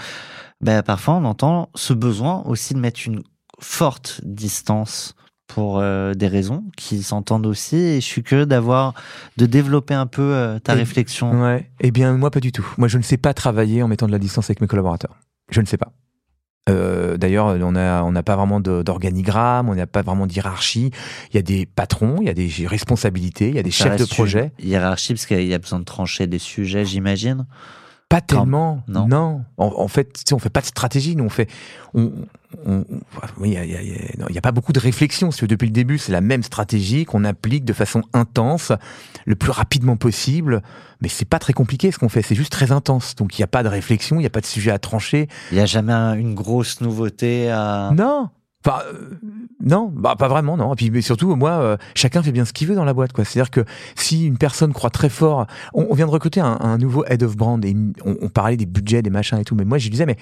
ben, parfois on entend ce besoin aussi de mettre une forte distance pour euh, des raisons qui s'entendent aussi. Et je suis curieux d'avoir, de développer un peu euh, ta Et- réflexion. Ouais. Eh bien, moi, pas du tout. Moi, je ne sais pas travailler en mettant de la distance avec mes collaborateurs. Je ne sais pas. Euh, D'ailleurs, on n'a on n'a pas vraiment d'organigramme, on n'a pas vraiment d'hierarchie. Il y a des patrons, il y a des responsabilités, il y a des Ça chefs de projet. Hiérarchie, parce qu'il y a besoin de trancher des sujets, j'imagine. Pas tellement. non. Non. En, en fait, tu sais, on fait pas de stratégie. Nous, on fait. On, on- on- oui, il y a, y a- y a- a pas beaucoup de réflexion. Tu veux, depuis le début, c'est la même stratégie qu'on applique de façon intense, le plus rapidement possible. Mais c'est pas très compliqué ce qu'on fait. C'est juste très intense. Donc il n'y a pas de réflexion, il n'y a pas de sujet à trancher. Il n'y a jamais un- une grosse nouveauté à... Non. Enfin, euh, non, bah pas vraiment, non. Et puis, mais surtout, moi, euh, chacun fait bien ce qu'il veut dans la boîte, quoi. C'est-à-dire que si une personne croit très fort, on, vient de recruter un, nouveau head of brand et on, on parlait des budgets, des machins et tout. Mais moi, je disais, mais,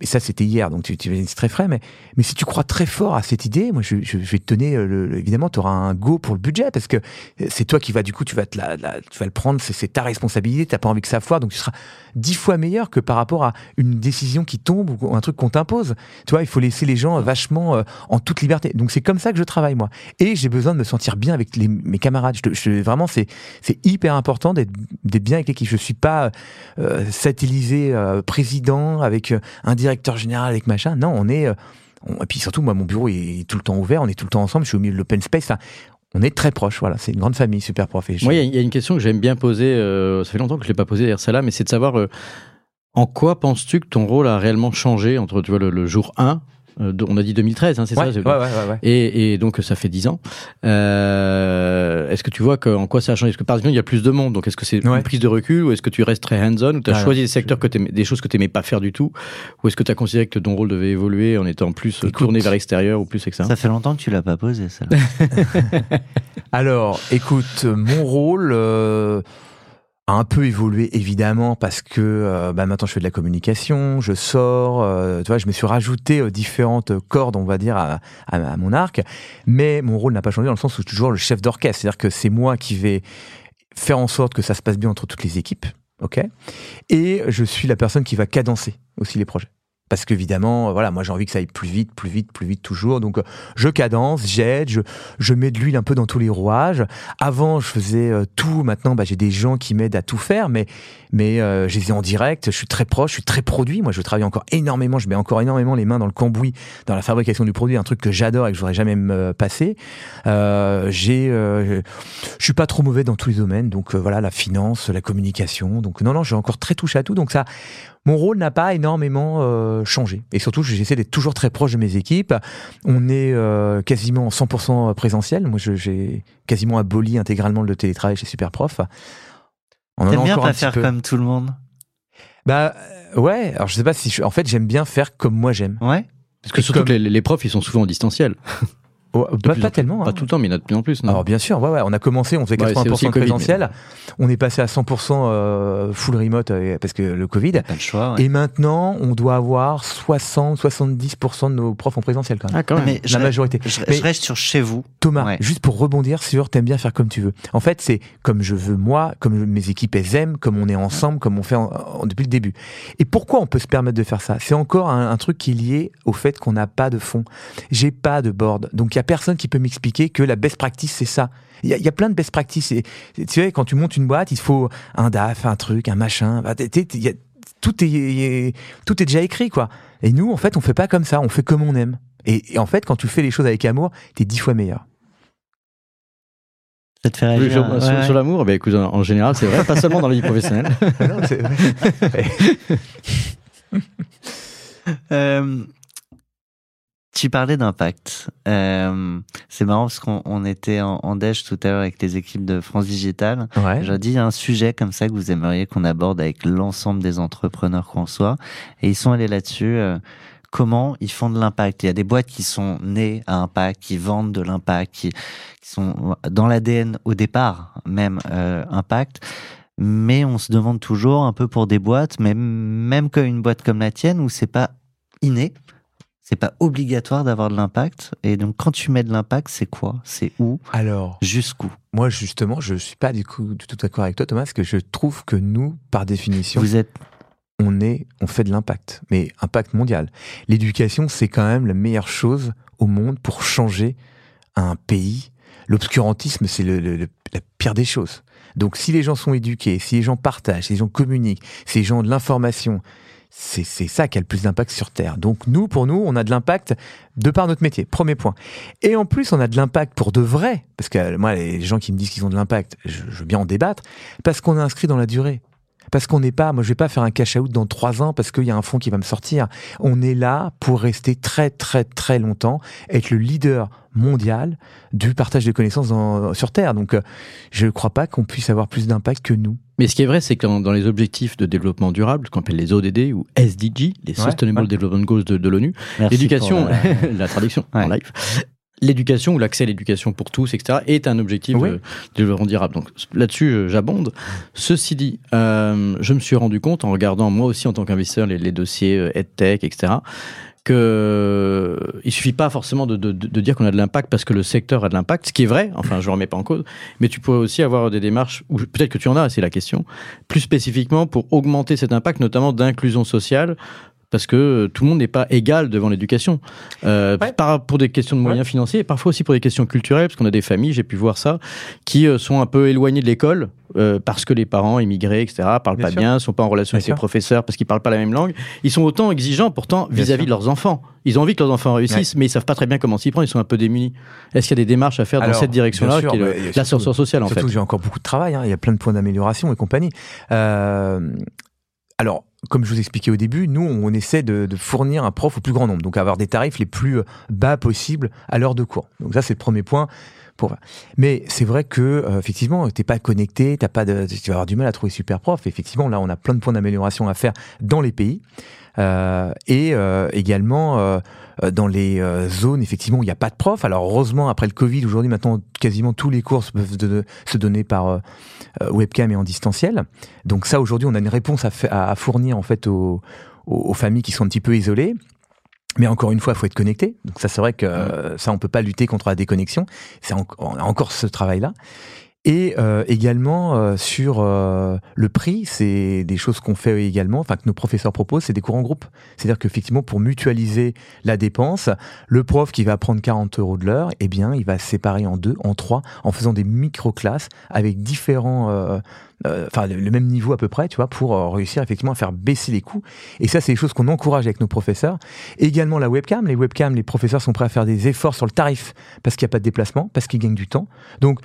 mais ça, c'était hier, donc tu, tu c'est très frais. Mais, mais si tu crois très fort à cette idée, moi, je, vais te donner, euh, évidemment, tu auras un go pour le budget parce que c'est toi qui vas, du coup, tu vas te tu vas le prendre, c'est, ta responsabilité. T'as pas envie que ça foire, donc tu seras dix fois meilleur que par rapport à une décision qui tombe ou un truc qu'on t'impose. Tu vois, il faut laisser les gens euh, vachement euh, en toute liberté. Donc c'est comme ça que je travaille moi. Et j'ai besoin de me sentir bien avec mes camarades. Vraiment, c'est hyper important d'être bien avec l'équipe. Je suis pas euh, satellisé euh, président avec euh, un directeur général avec machin. Non, on est. euh, on- et puis surtout, moi, mon bureau est tout le temps ouvert. On est tout le temps ensemble. Je suis au milieu de l'open space. On est très proches. Voilà, c'est une grande famille, super prof. Et je- Moi, il y a- une question que j'aime bien poser. euh, ça fait longtemps que je l'ai pas posée d'ailleurs celle-là, mais c'est de savoir euh, en quoi penses-tu que ton rôle a réellement changé entre tu vois le, le jour 1, euh, de- on a dit 2013, hein, c'est ouais, ça ouais, ouais, ouais, ouais. Et, et donc ça fait 10 ans. Euh, est-ce que tu vois que, en quoi ça a changé? Est-ce que par exemple il y a plus de monde Donc est-ce que c'est Ouais. une prise de recul ou est-ce que tu restes très hands-on ou tu as Ah, choisi des secteurs que t'aimais- des choses que tu n'aimais pas faire du tout Ou est-ce que tu as considéré que ton rôle devait évoluer en étant plus euh, Écoute. tourné vers l'extérieur ou plus externe Ça fait longtemps que tu l'as pas posé, celle-là. *laughs* Alors, écoute, mon rôle euh, un peu évolué évidemment parce que euh, bah, maintenant je fais de la communication, je sors, euh, tu vois, je me suis rajouté euh, différentes cordes, on va dire, à, à- à mon arc. Mais mon rôle n'a pas changé dans le sens où je suis toujours le chef d'orchestre, c'est-à-dire que c'est moi qui vais faire en sorte que ça se passe bien entre toutes les équipes, ok? Et je suis la personne qui va cadencer aussi les projets. Parce qu'évidemment, euh, voilà, moi j'ai envie que ça aille plus vite, plus vite, plus vite toujours. Donc euh, je cadence, j'aide, je, je mets de l'huile un peu dans tous les rouages. Avant, je faisais euh, tout. Maintenant, bah, j'ai des gens qui m'aident à tout faire, mais mais euh, je les ai en direct. Je suis très proche, je suis très produit. Moi, je travaille encore énormément. Je mets encore énormément les mains dans le cambouis, dans la fabrication du produit, un truc que j'adore et que je voudrais jamais me passer. Euh, j'ai, je suis pas trop mauvais dans tous les domaines. Donc voilà, la finance, la communication. Donc non, non, j'ai encore très touché à tout. Donc ça, mon rôle n'a pas énormément euh, changé. Et surtout, j'essaie d'être toujours très proche de mes équipes. On est euh, quasiment en 100% présentiel. Moi, je- j'ai quasiment aboli intégralement le télétravail chez Superprof. On en a T'aimes bien pas faire peu. comme tout le monde? Bah euh, ouais. Alors je sais pas si je... en fait j'aime bien faire comme moi j'aime. Ouais. Parce que Et surtout comme- que les, les profs ils sont souvent en distanciel. *laughs* Oh, pas, plus pas en- tellement. Pas hein. tout le temps, mais il y en a de plus en plus. Non Alors bien sûr, ouais, ouais, on a commencé, on faisait Ouais, c'est 80% aussi de le Covid, présentiel, on est passé à 100% euh, full remote euh, parce que le Covid. Pas le choix. ouais. Et maintenant, on doit avoir 60-70% de nos profs en présentiel quand même. Ah, quand Non, même. mais je, La majorité. je- Mais- je reste sur chez vous. Thomas, Ouais. juste pour rebondir sur t'aimes bien faire comme tu veux. En fait, c'est comme je veux moi, comme mes équipes elles aiment, comme on est ensemble, comme on fait en- en- depuis le début. Et pourquoi on peut se permettre de faire ça? C'est encore un, un truc qui est lié au fait qu'on n'a pas de fond. J'ai pas de board, donc il y a personne qui peut m'expliquer que la best practice c'est ça. Il y, a- il y a plein de best practices. Et, tu sais, quand tu montes une boîte, il te faut un DAF, un truc, un machin. Bah, t'es- t'es- il y a- tout est tout est déjà écrit quoi. Et nous, en fait, on fait pas comme ça. On fait comme on aime. Et, et en fait, quand tu fais les choses avec amour, t'es dix fois meilleur. Ça te fait Oui, réagir. sur, ouais, sur- ouais. sur l'amour, ben, écoute, en en général, c'est vrai, pas seulement dans la vie professionnelle. *laughs* Non, c'est- *laughs* Euh, tu parlais d'impact. Euh, c'est marrant parce qu'on on était en, en déj tout à l'heure avec les équipes de France Digital. Ouais. J'ai dit il y a un sujet comme ça que vous aimeriez qu'on aborde avec l'ensemble des entrepreneurs qu'on soit. Et ils sont allés là-dessus. euh, comment ils font de l'impact. Il y a des boîtes qui sont nées à impact, qui vendent de l'impact, qui, qui sont dans l'ADN au départ, même euh, impact. Mais on se demande toujours un peu pour des boîtes, mais même comme une boîte comme la tienne où c'est pas inné, C'est pas obligatoire d'avoir de l'impact. Et donc, quand tu mets de l'impact, c'est quoi? C'est où? Alors, Jusqu'où? moi justement, je suis pas du coup du tout d'accord avec toi, Thomas, parce que je trouve que nous, par définition, Vous êtes on est, on fait de l'impact, mais impact mondial. L'éducation, c'est quand même la meilleure chose au monde pour changer un pays. L'obscurantisme, c'est le- le- le- la pire des choses. Donc, si les gens sont éduqués, si les gens partagent, si les gens communiquent, si les gens ont de l'information, c'est ça qui a le plus d'impact sur Terre. Donc, nous, pour nous, on a de l'impact de par notre métier. Premier point. Et en plus, on a de l'impact pour de vrai. Parce que moi, les gens qui me disent qu'ils ont de l'impact, je, veux bien en débattre. Parce qu'on est inscrit dans la durée. Parce qu'on n'est pas, moi je vais pas faire un cash out dans trois ans parce qu'il y a un fonds qui va me sortir. On est là pour rester très très très longtemps, être le leader mondial du partage de connaissances sur Terre. Donc euh, je ne crois pas qu'on puisse avoir plus d'impact que nous. Mais ce qui est vrai, c'est que dans, les objectifs de développement durable, qu'on appelle les ODD ou SDG, les Sustainable ouais. Development Goals de, de l'ONU, l'éducation, la- *laughs* la traduction en live, l'éducation ou l'accès à l'éducation pour tous, etc., est un objectif Oui. de, développement durable. Donc là-dessus, j'abonde. Ceci dit, euh, je me suis rendu compte en regardant moi aussi en tant qu'investisseur les, les dossiers euh, EdTech, etc., que euh, il suffit pas forcément de, dire qu'on a de l'impact parce que le secteur a de l'impact, ce qui est vrai. Enfin, je ne remets pas en cause, mais tu pourrais aussi avoir des démarches ou peut-être que tu en as, c'est la question, plus spécifiquement pour augmenter cet impact, notamment d'inclusion sociale. Parce que tout le monde n'est pas égal devant l'éducation. Euh, Ouais. par, pour des questions de moyens financiers et parfois aussi pour des questions culturelles, parce qu'on a des familles, j'ai pu voir ça, qui euh, sont un peu éloignées de l'école euh, parce que les parents immigrés, etc., parlent Bien pas sûr. bien, sont pas en relation Bien avec sûr. les professeurs parce qu'ils parlent pas la même langue. Ils sont autant exigeants pourtant vis-à-vis de leurs enfants. Ils ont envie que leurs enfants réussissent, mais ils savent pas très bien comment s'y prendre. Ils sont un peu démunis. Est-ce qu'il y a des démarches à faire dans cette direction-là, l'ascenseur surtout- social en Surtout fait que j'ai encore beaucoup de travail, hein. il y a plein de points d'amélioration et compagnie. Euh, alors, comme je vous expliquais au début, nous, on essaie de, fournir un prof au plus grand nombre, donc avoir des tarifs les plus bas possibles à l'heure de cours. Donc ça, c'est le premier point. Pour... Mais c'est vrai que euh, effectivement, t'es pas connecté, t'as pas de, tu vas avoir du mal à trouver super prof. Effectivement, là, on a plein de points d'amélioration à faire dans les pays Euh, et euh, également euh, euh, dans les euh, zones effectivement où il n'y a pas de prof. Alors heureusement, après le Covid, aujourd'hui maintenant, quasiment tous les cours peuvent de- se donner par euh, euh, webcam et en distanciel. Donc ça, aujourd'hui, on a une réponse à, à- fournir en fait aux, aux- aux familles qui sont un petit peu isolées. Mais encore une fois, il faut être connecté. Donc ça, c'est vrai que euh, ça, on peut pas lutter contre la déconnexion. C'est en- on a encore ce travail-là. Et euh, également euh, sur euh, le prix, c'est des choses qu'on fait également, enfin que nos professeurs proposent, c'est des cours en groupe. C'est-à-dire qu'effectivement, pour mutualiser la dépense, le prof qui va prendre 40 euros de l'heure, eh bien, il va se séparer en deux, en trois, en faisant des micro-classes avec différents, euh, euh, enfin le, le même niveau à peu près, tu vois, pour euh, réussir effectivement à faire baisser les coûts. Et ça, c'est des choses qu'on encourage avec nos professeurs. Également la webcam, les webcams, les professeurs sont prêts à faire des efforts sur le tarif parce qu'il n'y a pas de déplacement, parce qu'ils gagnent du temps. Donc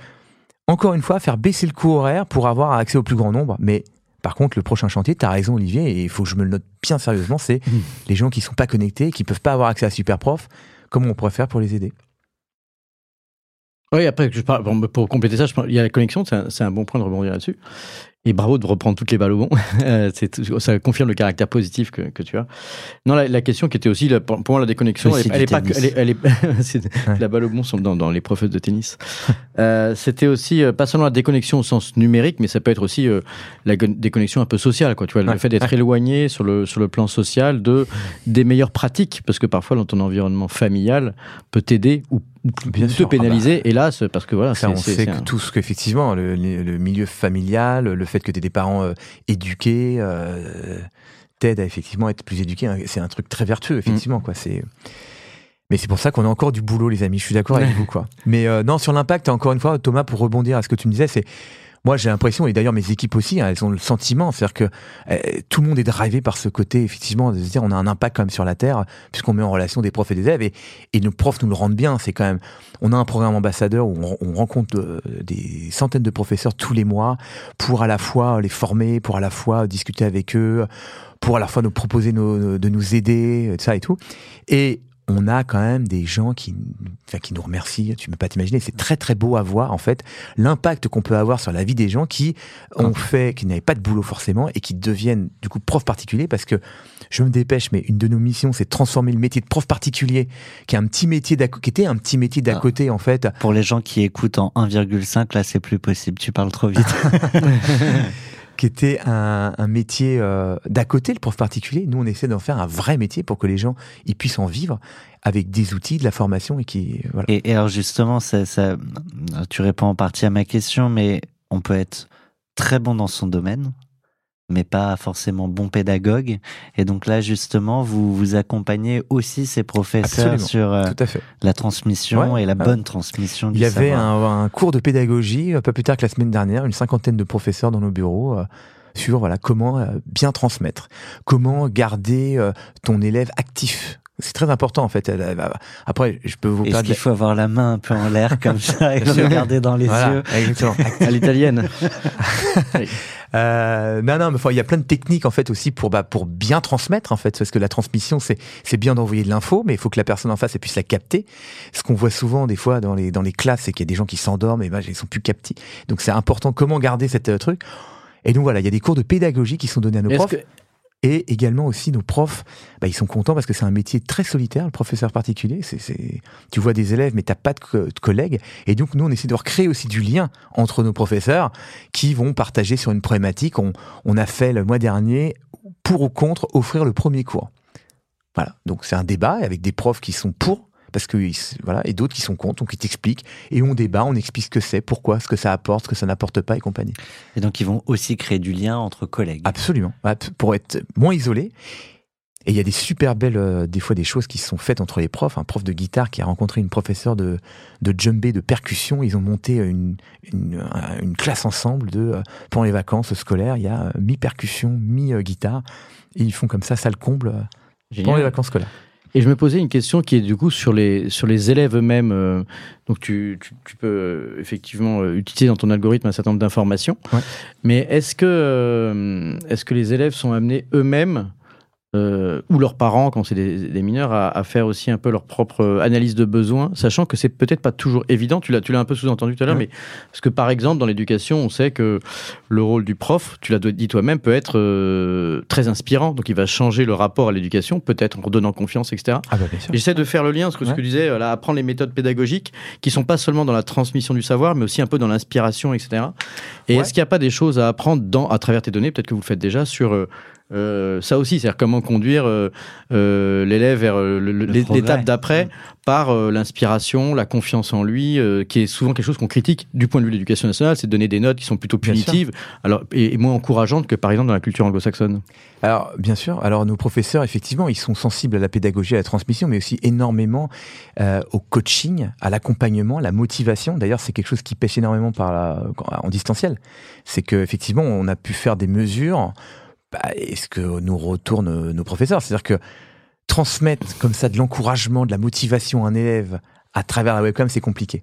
encore une fois, faire baisser le coût horaire pour avoir accès au plus grand nombre. Mais par contre, le prochain chantier, tu as raison Olivier, et il faut que je me le note bien sérieusement, c'est les gens qui sont pas connectés, qui peuvent pas avoir accès à Superprof, comment on pourrait faire pour les aider? Oui, après, je parle, bon, pour compléter ça, je il y a la connexion, c'est un, bon point de rebondir là-dessus. Et bravo de reprendre toutes les balles au bon. *laughs* Euh, ça confirme le caractère positif que, que tu as. Non, la, la question qui était aussi, là, pour, pour moi, la déconnexion, elle, est- elle est pas elle est, elle est- c'est- Ouais. la balle au bon sont dans, dans les profs de tennis. *laughs* Euh, C'était aussi euh, pas seulement la déconnexion au sens numérique, mais ça peut être aussi euh, la déconnexion un peu sociale, quoi. Tu vois, le Ouais. fait d'être éloigné sur le sur le plan social de des meilleures pratiques, parce que parfois dans ton environnement familial peut t'aider ou, Bien te sûr. Ah pénaliser, hélas, parce que voilà, Ça, on sait que un- tout ce qu'effectivement, le, le- milieu familial, le fait que tu aies des parents éduqués, t'aide à effectivement être plus éduqué. hein. C'est un truc très vertueux, effectivement. Quoi. C'est... Mais c'est pour ça qu'on a encore du boulot, les amis. Je suis d'accord avec vous. Quoi. Mais euh, non, sur l'impact, encore une fois, Thomas, pour rebondir à ce que tu me disais, c'est. Moi, j'ai l'impression, et d'ailleurs mes équipes aussi, hein, elles ont le sentiment, c'est-à-dire que euh, tout le monde est drivé par ce côté, effectivement, de se dire on a un impact quand même sur la Terre, puisqu'on met en relation des profs et des élèves, et, et nos profs nous le rendent bien. C'est quand même, on a un programme ambassadeur où on, on rencontre euh, des centaines de professeurs tous les mois pour à la fois les former, pour à la fois discuter avec eux, pour à la fois nous proposer nos- de nous aider, ça et tout. Et on a quand même des gens qui, enfin, qui nous remercient. Tu peux pas t'imaginer. C'est très très beau à voir en fait l'impact qu'on peut avoir sur la vie des gens qui ont fait, qui n'avaient pas de boulot forcément et qui deviennent du coup profs particuliers parce que je me dépêche, mais une de nos missions, c'est de transformer le métier de prof particulier, qui est un petit métier d'à qui était un petit métier d'à Ah. côté en fait, Pour les gens qui écoutent en 1,5, là, c'est plus possible. Tu parles trop vite. *laughs* *laughs* qui était un, métier euh, d'à côté, le prof particulier. Nous, on essaie d'en faire un vrai métier pour que les gens ils puissent en vivre avec des outils, de la formation et qui voilà. Et, alors justement, ça, tu réponds en partie à ma question, mais on peut être très bon dans son domaine, mais pas forcément bon pédagogue. Et donc là, justement, vous vous accompagnez aussi ces professeurs Absolument. sur euh, la transmission Ouais, et la ouais. bonne transmission du Il y avait savoir. un, un cours de pédagogie, euh, pas plus tard que la semaine dernière, une cinquantaine de professeurs dans nos bureaux. euh, sur voilà comment euh, bien transmettre, comment garder euh, ton élève actif. C'est très important en fait. Après, je peux vous Est-ce parler. qu'il faut avoir la main un peu en l'air comme *laughs* ça et regarder dans les Voilà, yeux? exactement. À l'italienne. *laughs* *laughs* Euh, non, non, mais enfin, il y a plein de techniques en fait aussi pour bah, pour bien transmettre en fait, parce que la transmission c'est c'est bien d'envoyer de l'info, mais il faut que la personne en face elle puisse la capter. Ce qu'on voit souvent des fois dans les dans les classes, c'est qu'il y a des gens qui s'endorment et bah, ils sont plus captés. Donc c'est important comment garder cette euh, truc. Et donc voilà, il y a des cours de pédagogie qui sont donnés à nos profs. que, Et également aussi nos profs, bah, ils sont contents parce que c'est un métier très solitaire, le professeur particulier. C'est, tu vois des élèves, mais t'as pas de collègues. Et donc nous, on essaie de recréer aussi du lien entre nos professeurs qui vont partager sur une problématique. On, on a fait le mois dernier, pour ou contre, offrir le premier cours. Voilà. Donc c'est un débat avec des profs qui sont pour. Parce que voilà et d'autres qui sont contre, donc ils t'expliquent et on débat, on explique ce que c'est, pourquoi, ce que ça apporte, ce que ça n'apporte pas et compagnie. Et donc ils vont aussi créer du lien entre collègues. Absolument. Pour être moins isolé. Et il y a des super belles, euh, des fois, des choses qui se sont faites entre les profs. Un prof de guitare qui a rencontré une professeure de, de djembé, de percussion. Ils ont monté une, une, un- une classe ensemble de, euh, pendant les vacances scolaires. Il y a euh, mi-percussion, mi-guitare. Et ils font comme ça, ça le comble euh, pendant les vacances scolaires. Et je me posais une question qui est du coup sur les, sur les élèves eux-mêmes. euh, donc tu, tu, tu peux euh, effectivement euh, utiliser dans ton algorithme un certain nombre d'informations. Ouais. Mais est-ce que, euh, est-ce que les élèves sont amenés eux-mêmes euh, ou leurs parents, quand c'est des, des mineurs, à, à faire aussi un peu leur propre euh, analyse de besoins, sachant que c'est peut-être pas toujours évident. Tu l'as, tu l'as un peu sous-entendu tout à l'heure, Ouais. mais parce que par exemple dans l'éducation, on sait que le rôle du prof, tu l'as dit toi-même, peut être euh, très inspirant. Donc il va changer le rapport à l'éducation, peut-être en redonnant confiance, etc. Ah bah. J'essaie de faire le lien, ce que, ce Ouais. que tu disais, euh, là, apprendre les méthodes pédagogiques qui sont pas seulement dans la transmission du savoir, mais aussi un peu dans l'inspiration, etc. Et Ouais. est-ce qu'il n'y a pas des choses à apprendre dans, à travers tes données, peut-être que vous le faites déjà, sur euh, euh, ça aussi, c'est-à-dire comment conduire euh, euh, l'élève vers l'étape d'après par euh, l'inspiration, la confiance en lui, qui est souvent quelque chose qu'on critique du point de vue de l'éducation nationale, c'est de donner des notes qui sont plutôt punitives alors, et, et moins encourageantes que par exemple dans la culture anglo-saxonne. Alors, bien sûr. Alors, nos professeurs, effectivement, ils sont sensibles à la pédagogie, à la transmission, mais aussi énormément au coaching, à l'accompagnement, à la motivation. D'ailleurs, c'est quelque chose qui pêche énormément par la, en distanciel. C'est que effectivement, on a pu faire des mesures. Bah, et ce que nous retournent nos professeurs, c'est-à-dire que transmettre comme ça de l'encouragement, de la motivation à un élève à travers la webcam, c'est compliqué.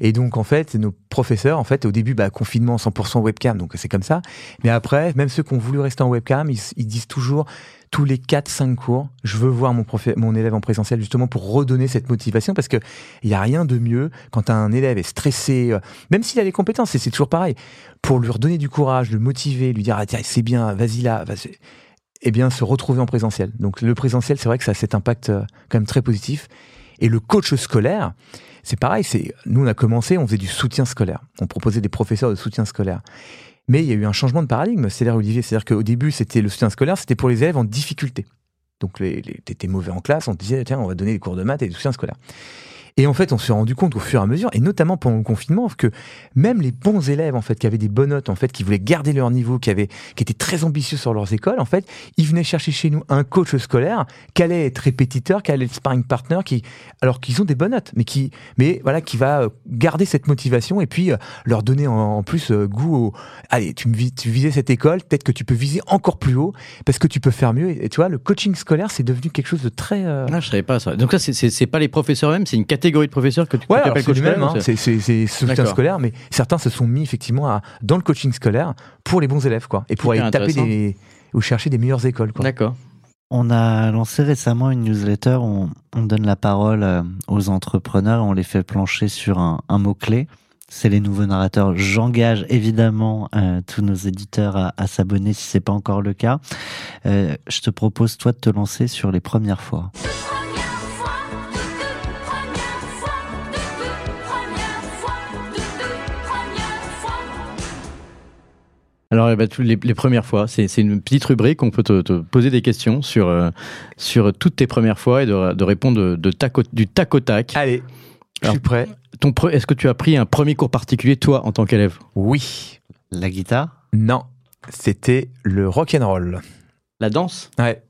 Et donc, en fait, nos professeurs, en fait, au début, bah, confinement 100% webcam, donc c'est comme ça. Mais après, même ceux qui ont voulu rester en webcam, ils, disent toujours, tous les 4-5 cours, je veux voir mon, profé- mon élève en présentiel justement pour redonner cette motivation parce que il y a rien de mieux quand un élève est stressé, euh, même s'il a les compétences, et c'est toujours pareil, pour lui redonner du courage, le motiver, lui dire, ah, tiens, c'est bien, vas-y là, vas-y. Eh bien, se retrouver en présentiel. Donc, le présentiel, c'est vrai que ça a cet impact euh, quand même très positif. Et le coach scolaire, c'est pareil. C'est nous, on a commencé, on faisait du soutien scolaire. On proposait des professeurs de soutien scolaire. Mais il y a eu un changement de paradigme, c'est-à-dire Olivier, c'est-à-dire qu'au début, c'était le soutien scolaire, c'était pour les élèves en difficulté. Donc, les, les, t'étais mauvais en classe, on te disait, tiens, on va donner des cours de maths et du soutien scolaire. Et en fait, on s'est rendu compte au fur et à mesure, et notamment pendant le confinement, que même les bons élèves, en fait, qui avaient des bonnes notes, en fait, qui voulaient garder leur niveau, qui avaient, qui étaient très ambitieux sur leurs écoles, en fait, ils venaient chercher chez nous un coach scolaire qui allait être répétiteur, qui allait être sparring partner, qui, alors qu'ils ont des bonnes notes, mais qui, mais voilà, qui va euh, garder cette motivation et puis euh, leur donner en, plus euh, goût au, allez, tu, me vis- tu visais cette école, peut-être que tu peux viser encore plus haut parce que tu peux faire mieux. Et, tu vois, le coaching scolaire, c'est devenu quelque chose de très, euh, Ah, je savais pas ça. Donc ça, c'est pas les professeurs eux-mêmes, c'est une catégorie de professeurs que tu Ouais, appelles c'est coach même, scolaire, hein. c'est- soutien scolaire, mais certains se sont mis effectivement à, dans le coaching scolaire pour les bons élèves, quoi, et pour aller taper des ou chercher des meilleures écoles, quoi. D'accord. On a lancé récemment une newsletter où on, on donne la parole euh, aux entrepreneurs on les fait plancher sur un, un mot-clé. C'est les nouveaux narrateurs. J'engage évidemment euh, tous nos éditeurs à, à s'abonner si c'est pas encore le cas. Euh, je te propose toi de te lancer sur les premières fois. Alors, eh ben, les, les premières fois, c'est une petite rubrique, on peut te, te poser des questions sur, euh, sur toutes tes premières fois et de, de répondre de, de tac au- du tac au tac. Allez, je suis prêt. Est-ce que tu as pris un premier cours particulier, toi, en tant qu'élève? Oui. La guitare? Non. C'était le rock and roll. La danse? Ouais.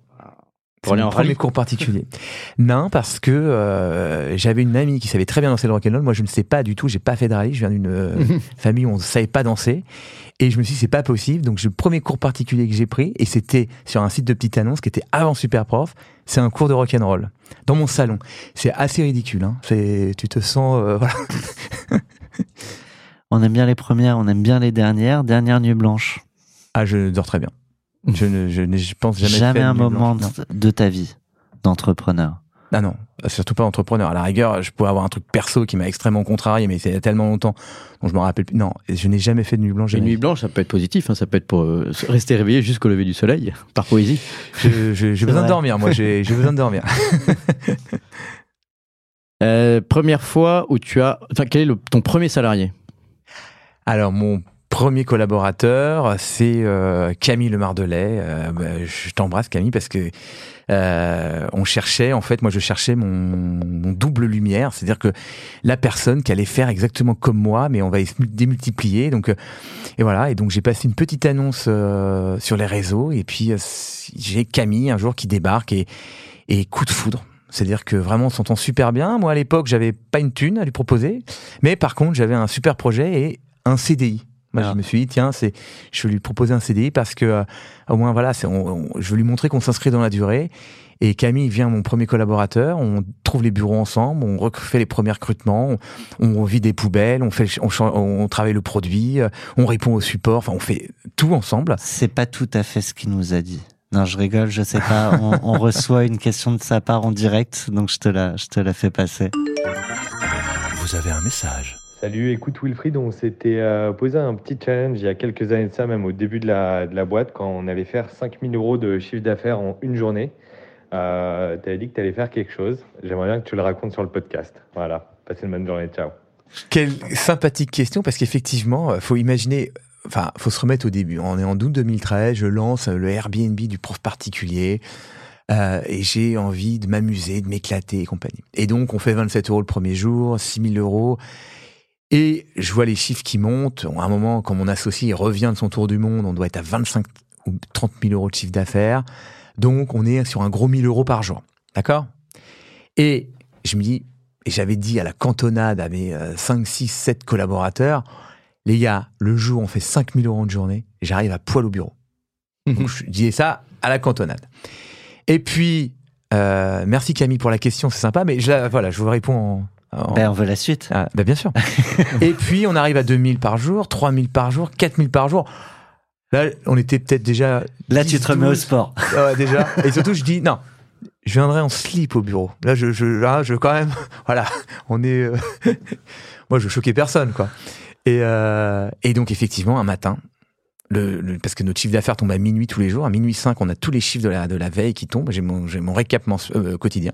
Pour aller en premier cours particulier. *laughs* non, parce que euh, j'avais une amie qui savait très bien danser le rock'n'roll. Moi, je ne sais pas du tout. J'ai pas fait de rallye. Je viens d'une euh, *laughs* famille où on ne savait pas danser. Et je me suis dit, c'est pas possible. Donc, le premier cours particulier que j'ai pris, et c'était sur un site de petite annonce qui était avant Superprof, c'est un cours de rock'n'roll. Dans mon salon. C'est assez ridicule. Hein. Tu te sens, euh, voilà. *laughs* On aime bien les premières, on aime bien les dernières. Dernière nuit blanche. Ah, je dors très bien. Je ne, je, n'ai- je pense jamais. Jamais fait de un nuit moment blanche. de, de ta vie d'entrepreneur. Ah non, surtout pas entrepreneur. À la rigueur, je pourrais avoir un truc perso qui m'a extrêmement contrarié, mais c'est il y a tellement longtemps, donc je me rappelle plus. Non, je n'ai jamais fait de nuit blanche. Une nuit blanche, ça peut être positif, hein, ça peut être pour euh, rester réveillé jusqu'au lever du soleil, *laughs* par poésie. J'ai besoin vrai. de dormir, moi, j'ai j'ai besoin de dormir. *laughs* *laughs* Euh, première fois où tu as. Enfin, quel est le- ton premier salarié? Alors, mon premier collaborateur, c'est euh, Camille Le Mardelet. Euh, bah, je t'embrasse, Camille, parce que euh, on cherchait, en fait, moi, je cherchais mon, mon double lumière, c'est-à-dire que la personne qui allait faire exactement comme moi, mais on va se démultiplier. Donc, euh, et voilà. Et donc, j'ai passé une petite annonce euh, sur les réseaux, et puis euh, j'ai Camille un jour qui débarque et, et coup de foudre. C'est-à-dire que vraiment, on s'entend super bien. Moi, à l'époque, j'avais pas une thune à lui proposer, mais par contre, j'avais un super projet et un CDI. Moi, Ah. je me suis dit, tiens, c'est, je vais lui proposer un CDI parce que, euh, au moins, voilà, c'est, on- on- je veux lui montrer qu'on s'inscrit dans la durée. Et Camille vient mon premier collaborateur. On trouve les bureaux ensemble, on refait les premiers recrutements, on, on vide des poubelles, on fait, on, travaille le produit, on répond au support. Enfin, on fait tout ensemble. C'est pas tout à fait ce qu'il nous a dit. Non, je rigole, je sais pas. On, on *laughs* reçoit une question de sa part en direct, donc je te la, je te la fais passer. Vous avez un message. Salut, écoute Wilfried, on s'était euh, posé un petit challenge il y a quelques années de ça, même au début de la, boîte, quand on allait faire 5000 euros de chiffre d'affaires en une journée. Euh, tu avais dit que tu allais faire quelque chose. J'aimerais bien que tu le racontes sur le podcast. Voilà, passez une bonne journée, ciao. Quelle sympathique question parce qu'effectivement, euh, faut imaginer, enfin, faut se remettre au début. On est en août 2013, je lance le Airbnb du prof particulier et j'ai envie de m'amuser, de m'éclater et compagnie. Et donc, on fait 27 euros le premier jour, 6 000 euros. Et je vois les chiffres qui montent. À un moment, quand mon associé revient de son tour du monde, on doit être à 25 ou 30 000 euros de chiffre d'affaires. Donc, on est sur un gros 1000 euros par jour. D'accord? Et je me dis, et j'avais dit à la cantonade, à mes euh, 5, 6, 7 collaborateurs, les gars, le jour on fait 5000 euros de journée, j'arrive à poil au bureau. Donc, je disais ça à la cantonade. Et puis, euh, merci Camille pour la question, c'est sympa, mais je, voilà, je vous réponds en, en- Ben, on veut la suite. ah, bah bien sûr. *laughs* et puis, on arrive à 2000 par jour, 3000 par jour, 4000 par jour. Là, on était peut-être déjà. Là, 10, tu te remets au 12. sport. Ouais, déjà. Et surtout, je dis, non, je viendrai en slip au bureau. Là, je, je, là, je quand même, *laughs* voilà, on est. euh, *laughs* Moi, je veux choquer personne, quoi. Et, euh, et donc, effectivement, un matin, le, le- parce que notre chiffre d'affaires tombe à minuit tous les jours. À minuit 5, on a tous les chiffres de la, de la veille qui tombent. J'ai mon, j'ai mon récap euh, quotidien.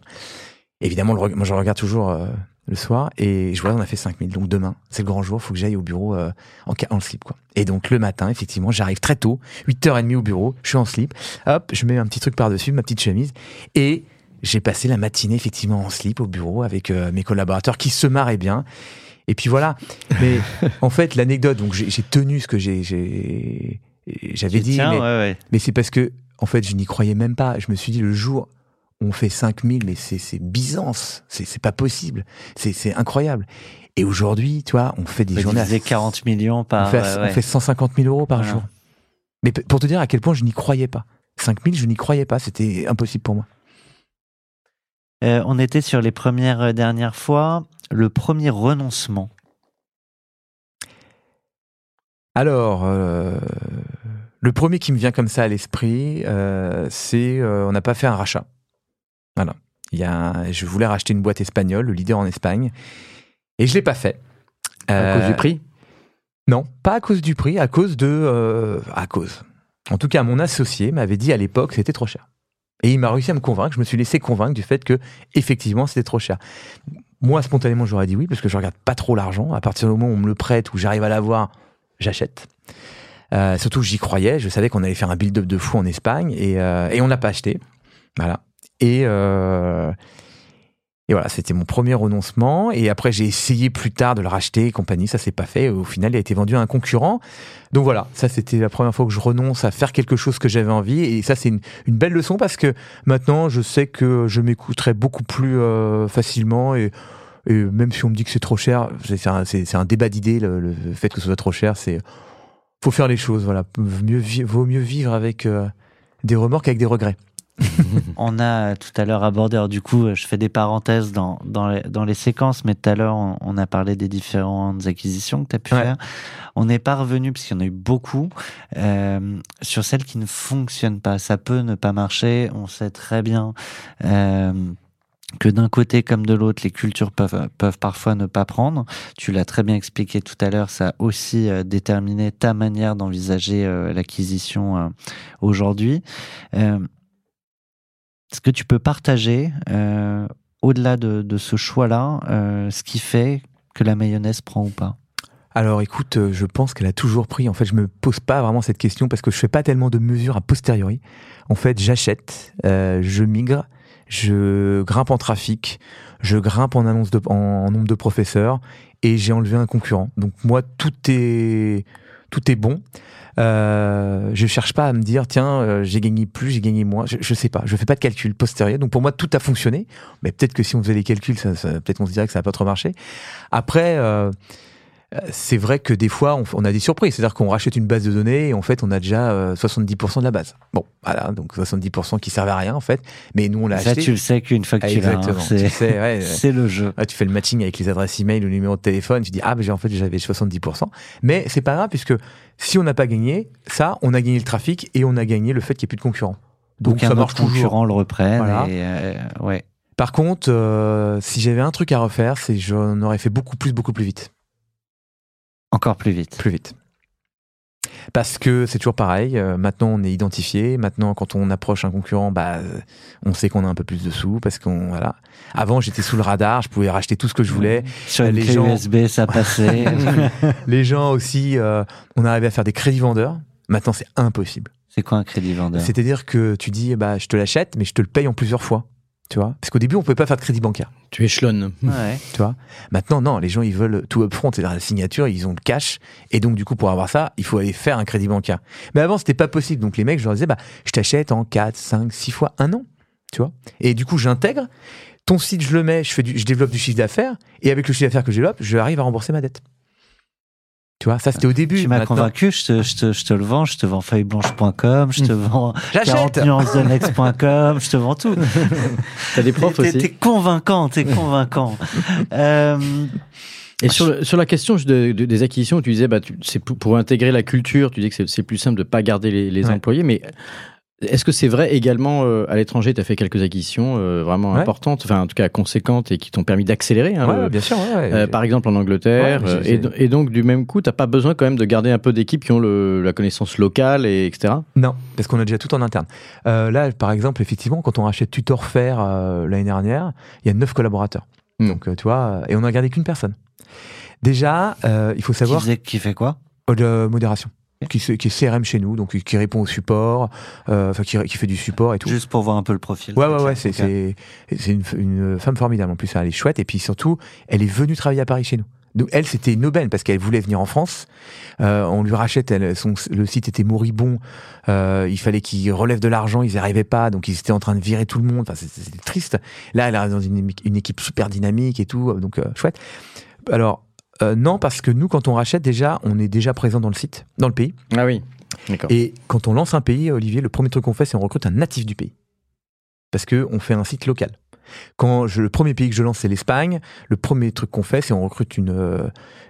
Évidemment, le, moi, je regarde toujours euh, le soir et je vois, on a fait 5000. Donc, demain, c'est le grand jour, faut que j'aille au bureau euh, en, en slip, quoi. Et donc, le matin, effectivement, j'arrive très tôt, 8h30 au bureau, je suis en slip. Hop, je mets un petit truc par-dessus, ma petite chemise. Et j'ai passé la matinée, effectivement, en slip au bureau avec euh, mes collaborateurs qui se marraient bien. Et puis voilà. Mais *laughs* en fait, l'anecdote, donc j'ai tenu ce que j'ai, j'avais dit, Tiens, mais, ouais, ouais. mais c'est parce que, en fait, je n'y croyais même pas. Je me suis dit, le jour on fait 5000, mais c'est, c'est Byzance. C'est, c'est pas possible. C'est, c'est incroyable. Et aujourd'hui, tu vois, on fait des Bah, journées à diviser 40 millions on par. fait, ouais, on fait 150 000 euros par Voilà. jour. Mais pour te dire à quel point je n'y croyais pas. 5 000, je n'y croyais pas. C'était impossible pour moi. Euh, on était sur les premières euh, dernières fois. Le premier renoncement. Alors, euh, le premier qui me vient comme ça à l'esprit, euh, c'est euh, on n'a pas fait un rachat. Voilà. Il y a, je voulais racheter une boîte espagnole, le leader en Espagne, et je l'ai pas fait. À cause Euh, du prix? Non, pas à cause du prix, à cause de, euh, à cause. En tout cas, mon associé m'avait dit à l'époque que c'était trop cher. Et il m'a réussi à me convaincre. Je me suis laissé convaincre du fait que effectivement c'était trop cher. Moi, spontanément, j'aurais dit oui parce que je regarde pas trop l'argent. À partir du moment où on me le prête ou j'arrive à l'avoir, j'achète. Euh, surtout, j'y croyais. Je savais qu'on allait faire un build-up de fou en Espagne et, et on l'a pas acheté. Voilà. Et, euh, et voilà, c'était mon premier renoncement. Et après, j'ai essayé plus tard de le racheter et compagnie. Ça s'est pas fait. Au final, il a été vendu à un concurrent. Donc voilà, ça c'était la première fois que je renonce à faire quelque chose que j'avais envie. Et ça, c'est une, belle leçon parce que maintenant, je sais que je m'écouterai beaucoup plus euh, facilement et même si on me dit que c'est trop cher, c'est un, débat d'idées, le, fait que ce soit trop cher, c'est faut faire les choses, voilà. Vaut mieux vivre avec euh, des remords qu'avec des regrets. *laughs* On a tout à l'heure abordé, alors du coup, je fais des parenthèses dans, dans, les, dans les séquences, mais tout à l'heure, on, on a parlé des différentes acquisitions que tu as pu Ouais. faire. On n'est pas revenu, parce qu'il y en a eu beaucoup, euh, sur celles qui ne fonctionnent pas. Ça peut ne pas marcher, on sait très bien. euh, que d'un côté comme de l'autre, les cultures peuvent, peuvent parfois ne pas prendre. Tu l'as très bien expliqué tout à l'heure, ça a aussi euh, déterminé ta manière d'envisager euh, l'acquisition euh, aujourd'hui. Est-ce que tu peux partager, euh, au-delà de, ce choix-là, euh, ce qui fait que la mayonnaise prend ou pas? Alors écoute, euh, je pense qu'elle a toujours pris. En fait, je me pose pas vraiment cette question parce que je fais pas tellement de mesures a posteriori. En fait, j'achète, je migre, je grimpe en trafic, je grimpe en annonce de, en nombre de professeurs et j'ai enlevé un concurrent. Donc moi, tout est tout est bon. Euh, je cherche pas à me dire tiens euh, j'ai gagné plus j'ai gagné moins. Je, je sais pas. Je fais pas de calcul postérieur donc pour moi tout a fonctionné. Mais peut-être que si on faisait les calculs peut-être on se dirait que ça n'a pas trop marché. Après euh, c'est vrai que des fois, on, on a des surprises. C'est-à-dire qu'on rachète une base de données et en fait, on a déjà euh, 70% de la base. Bon, voilà, donc 70% qui servent à rien en fait. Mais nous, on l'a Ça, acheté. tu le sais qu'une fois que Ah, tu l'as. hein, exactement. c'est- Tu sais, ouais, *laughs* le jeu. Ouais, tu fais le matching avec les adresses email ou le numéro de téléphone, tu dis ah ben en fait j'avais 70%. Mais c'est pas grave puisque si on n'a pas gagné, ça on a gagné le trafic et on a gagné le fait qu'il n'y ait plus de concurrents. Donc, Donc un ça autre marche toujours. concurrent le reprenne. Voilà. Et, euh, ouais. Par contre, euh, si j'avais un truc à refaire, c'est j'en aurais fait beaucoup plus, beaucoup plus vite. Encore plus vite. Plus vite. Parce que c'est toujours pareil. euh, maintenant, on est identifié. Maintenant, quand on approche un concurrent, bah, euh, on sait qu'on a un peu plus de sous parce qu'on voilà. Avant, j'étais sous le radar. Je pouvais racheter tout ce que je voulais. Sur une Les clé gens- USB, ça *laughs* passait. *laughs* Les gens aussi, euh, on arrivait à faire des crédits vendeurs. Maintenant, c'est impossible. c'est quoi un crédit vendeur? C'est-à-dire que tu dis, bah, je te l'achète, mais je te le paye en plusieurs fois. Tu vois? Parce qu'au début, on pouvait pas faire de crédit bancaire. Tu échelonnes. Ouais. *laughs* Tu vois? Maintenant, non, les gens, ils veulent tout upfront, c'est-à-dire la signature, ils ont le cash. Et donc, du coup, pour avoir ça, il faut aller faire un crédit bancaire. Mais avant, c'était pas possible. Donc, les mecs, je leur disais, bah, je t'achète en 4, 5, 6 fois un an. Tu vois? Et du coup, j'intègre. Ton site, je le mets, je, fais du, je développe du chiffre d'affaires. Et avec le chiffre d'affaires que je développe, je arrive à rembourser ma dette. Tu vois, ça, c'était au début. Tu m'as convaincu, je te, je, te, je te le vends, je te vends feuilleblanche.com, je te vends J'achète 40 nuancesdenex.com, je te vends tout. *laughs* T'as des profs aussi. T'es convaincant, t'es convaincant. *laughs* euh, Et sur, le- sur la question de- de- des acquisitions, tu disais, bah, tu- c'est pour, pour intégrer la culture, tu dis que c'est- c'est plus simple de pas garder les, les Ouais. employés, mais est-ce que c'est vrai également euh, à l'étranger Tu as fait quelques acquisitions euh, vraiment Ouais. importantes, enfin en tout cas conséquentes et qui t'ont permis d'accélérer. hein, Ouais, le- bien sûr. ouais, ouais. euh, par exemple en Angleterre, Ouais, euh, et, do- et donc du même coup, t'as pas besoin quand même de garder un peu d'équipes qui ont le, la connaissance locale et etc. Non, parce qu'on a déjà tout en interne. Euh, là, par exemple, effectivement, quand on rachète Tutor Faire euh, l'année dernière, il y a neuf collaborateurs. Hmm. Donc, euh, tu vois, euh, et on n'a gardé qu'une personne. Déjà, euh, il faut qui, savoir faisait- qui fait quoi? Euh, de modération. Qui, qui est CRM chez nous, donc qui répond au support, euh, enfin qui, qui fait du support et tout. Juste pour voir un peu le profil. Ouais, ouais, ouais, c'est une, une femme formidable. En plus, elle est chouette. Et puis surtout, elle est venue travailler à Paris chez nous. Donc elle, c'était une aubaine parce qu'elle voulait venir en France. Euh, on lui rachète, elle, son, le site était moribond. Euh, il fallait qu'ils relèvent de l'argent, ils n'y arrivaient pas, donc ils étaient en train de virer tout le monde. Enfin, c'était triste. Là, elle est dans une, une équipe super dynamique et tout, donc euh, chouette. Alors euh, non, parce que nous, quand on rachète déjà, on est déjà présent dans le site, dans le pays. Ah oui. Et quand on lance un pays, Olivier, le premier truc qu'on fait, c'est on recrute un natif du pays. Parce que on fait un site local. Quand je, le premier pays que je lance, c'est l'Espagne, le premier truc qu'on fait, c'est on recrute une, euh,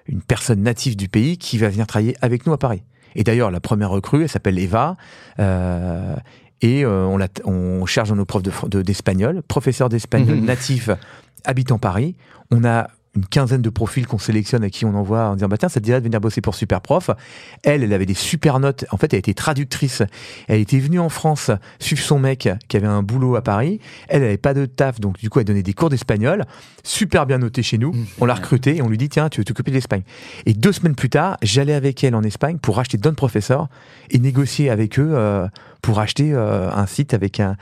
une personne native du pays qui va venir travailler avec nous à Paris. Et d'ailleurs, la première recrue, elle s'appelle Eva. euh, et euh, on, la, on dans nos profs de fr- de- d'espagnol, professeur d'espagnol *laughs* natif habitant Paris. On a une quinzaine de profils qu'on sélectionne à qui on envoie en disant bah tiens ça te dirait de venir bosser pour Superprof. Elle, elle avait des super notes. En fait, elle était traductrice. Elle était venue en France suivre son mec qui avait un boulot à Paris. Elle, elle avait pas de taf, donc du coup, elle donnait des cours d'espagnol. Super bien noté chez nous. On l'a recrutée et on lui dit tiens, tu veux t'occuper de l'Espagne. Et deux semaines plus tard, j'allais avec elle en Espagne pour acheter Don Professor et négocier avec eux euh, pour acheter euh, un site avec un,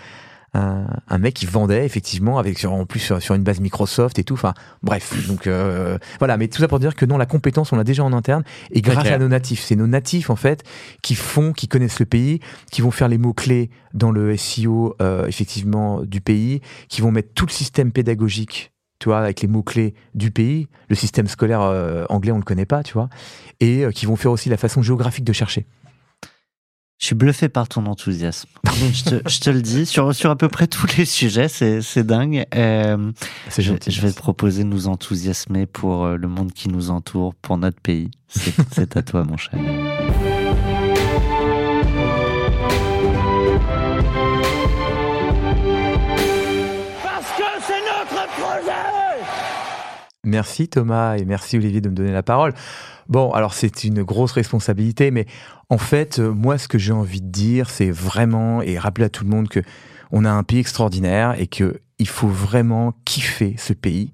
un, un mec qui vendait effectivement avec sur, en plus sur, sur une base Microsoft et tout. Enfin bref, donc euh, voilà. Mais tout ça pour dire que non, la compétence on l'a déjà en interne et grâce à nos natifs, c'est nos natifs en fait qui font, qui connaissent le pays, qui vont faire les mots clés dans le SEO euh, effectivement du pays, qui vont mettre tout le système pédagogique. Tu vois, avec les mots-clés du pays, le système scolaire euh, anglais, on le connaît pas, tu vois, et euh, qui vont faire aussi la façon géographique de chercher. Je suis bluffé par ton enthousiasme. *laughs* je, te, je te le dis, sur, sur à peu près tous les sujets, c'est c'est dingue. Euh, C'est je, gentil. je vais te proposer de nous enthousiasmer pour euh, le monde qui nous entoure, pour notre pays. C'est *laughs* c'est à toi, mon cher. Merci Thomas et merci Olivier de me donner la parole. Bon, alors c'est une grosse responsabilité, mais en fait, euh, moi, ce que j'ai envie de dire, c'est vraiment et rappeler à tout le monde que on a un pays extraordinaire et que il faut vraiment kiffer ce pays.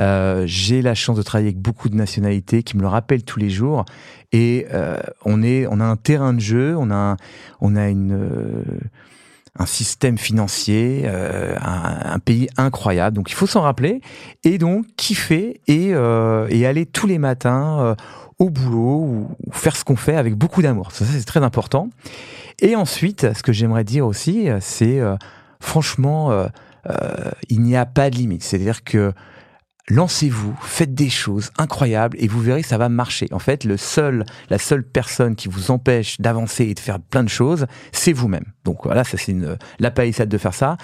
Euh, j'ai la chance de travailler avec beaucoup de nationalités qui me le rappellent tous les jours, et euh, on est, on a un terrain de jeu, on a, on a une un système financier, euh, un, pays incroyable. Donc il faut s'en rappeler et donc kiffer et, euh, et aller tous les matins euh, au boulot ou, ou faire ce qu'on fait avec beaucoup d'amour. Ça, c'est très important. Et ensuite, ce que j'aimerais dire aussi, euh, c'est euh, franchement, euh, il n'y a pas de limite. C'est-à-dire que lancez-vous, faites des choses incroyables et vous verrez ça va marcher. En fait, le seul, la seule personne qui vous empêche d'avancer et de faire plein de choses, c'est vous-même. Donc voilà, ça c'est la palissade de faire ça.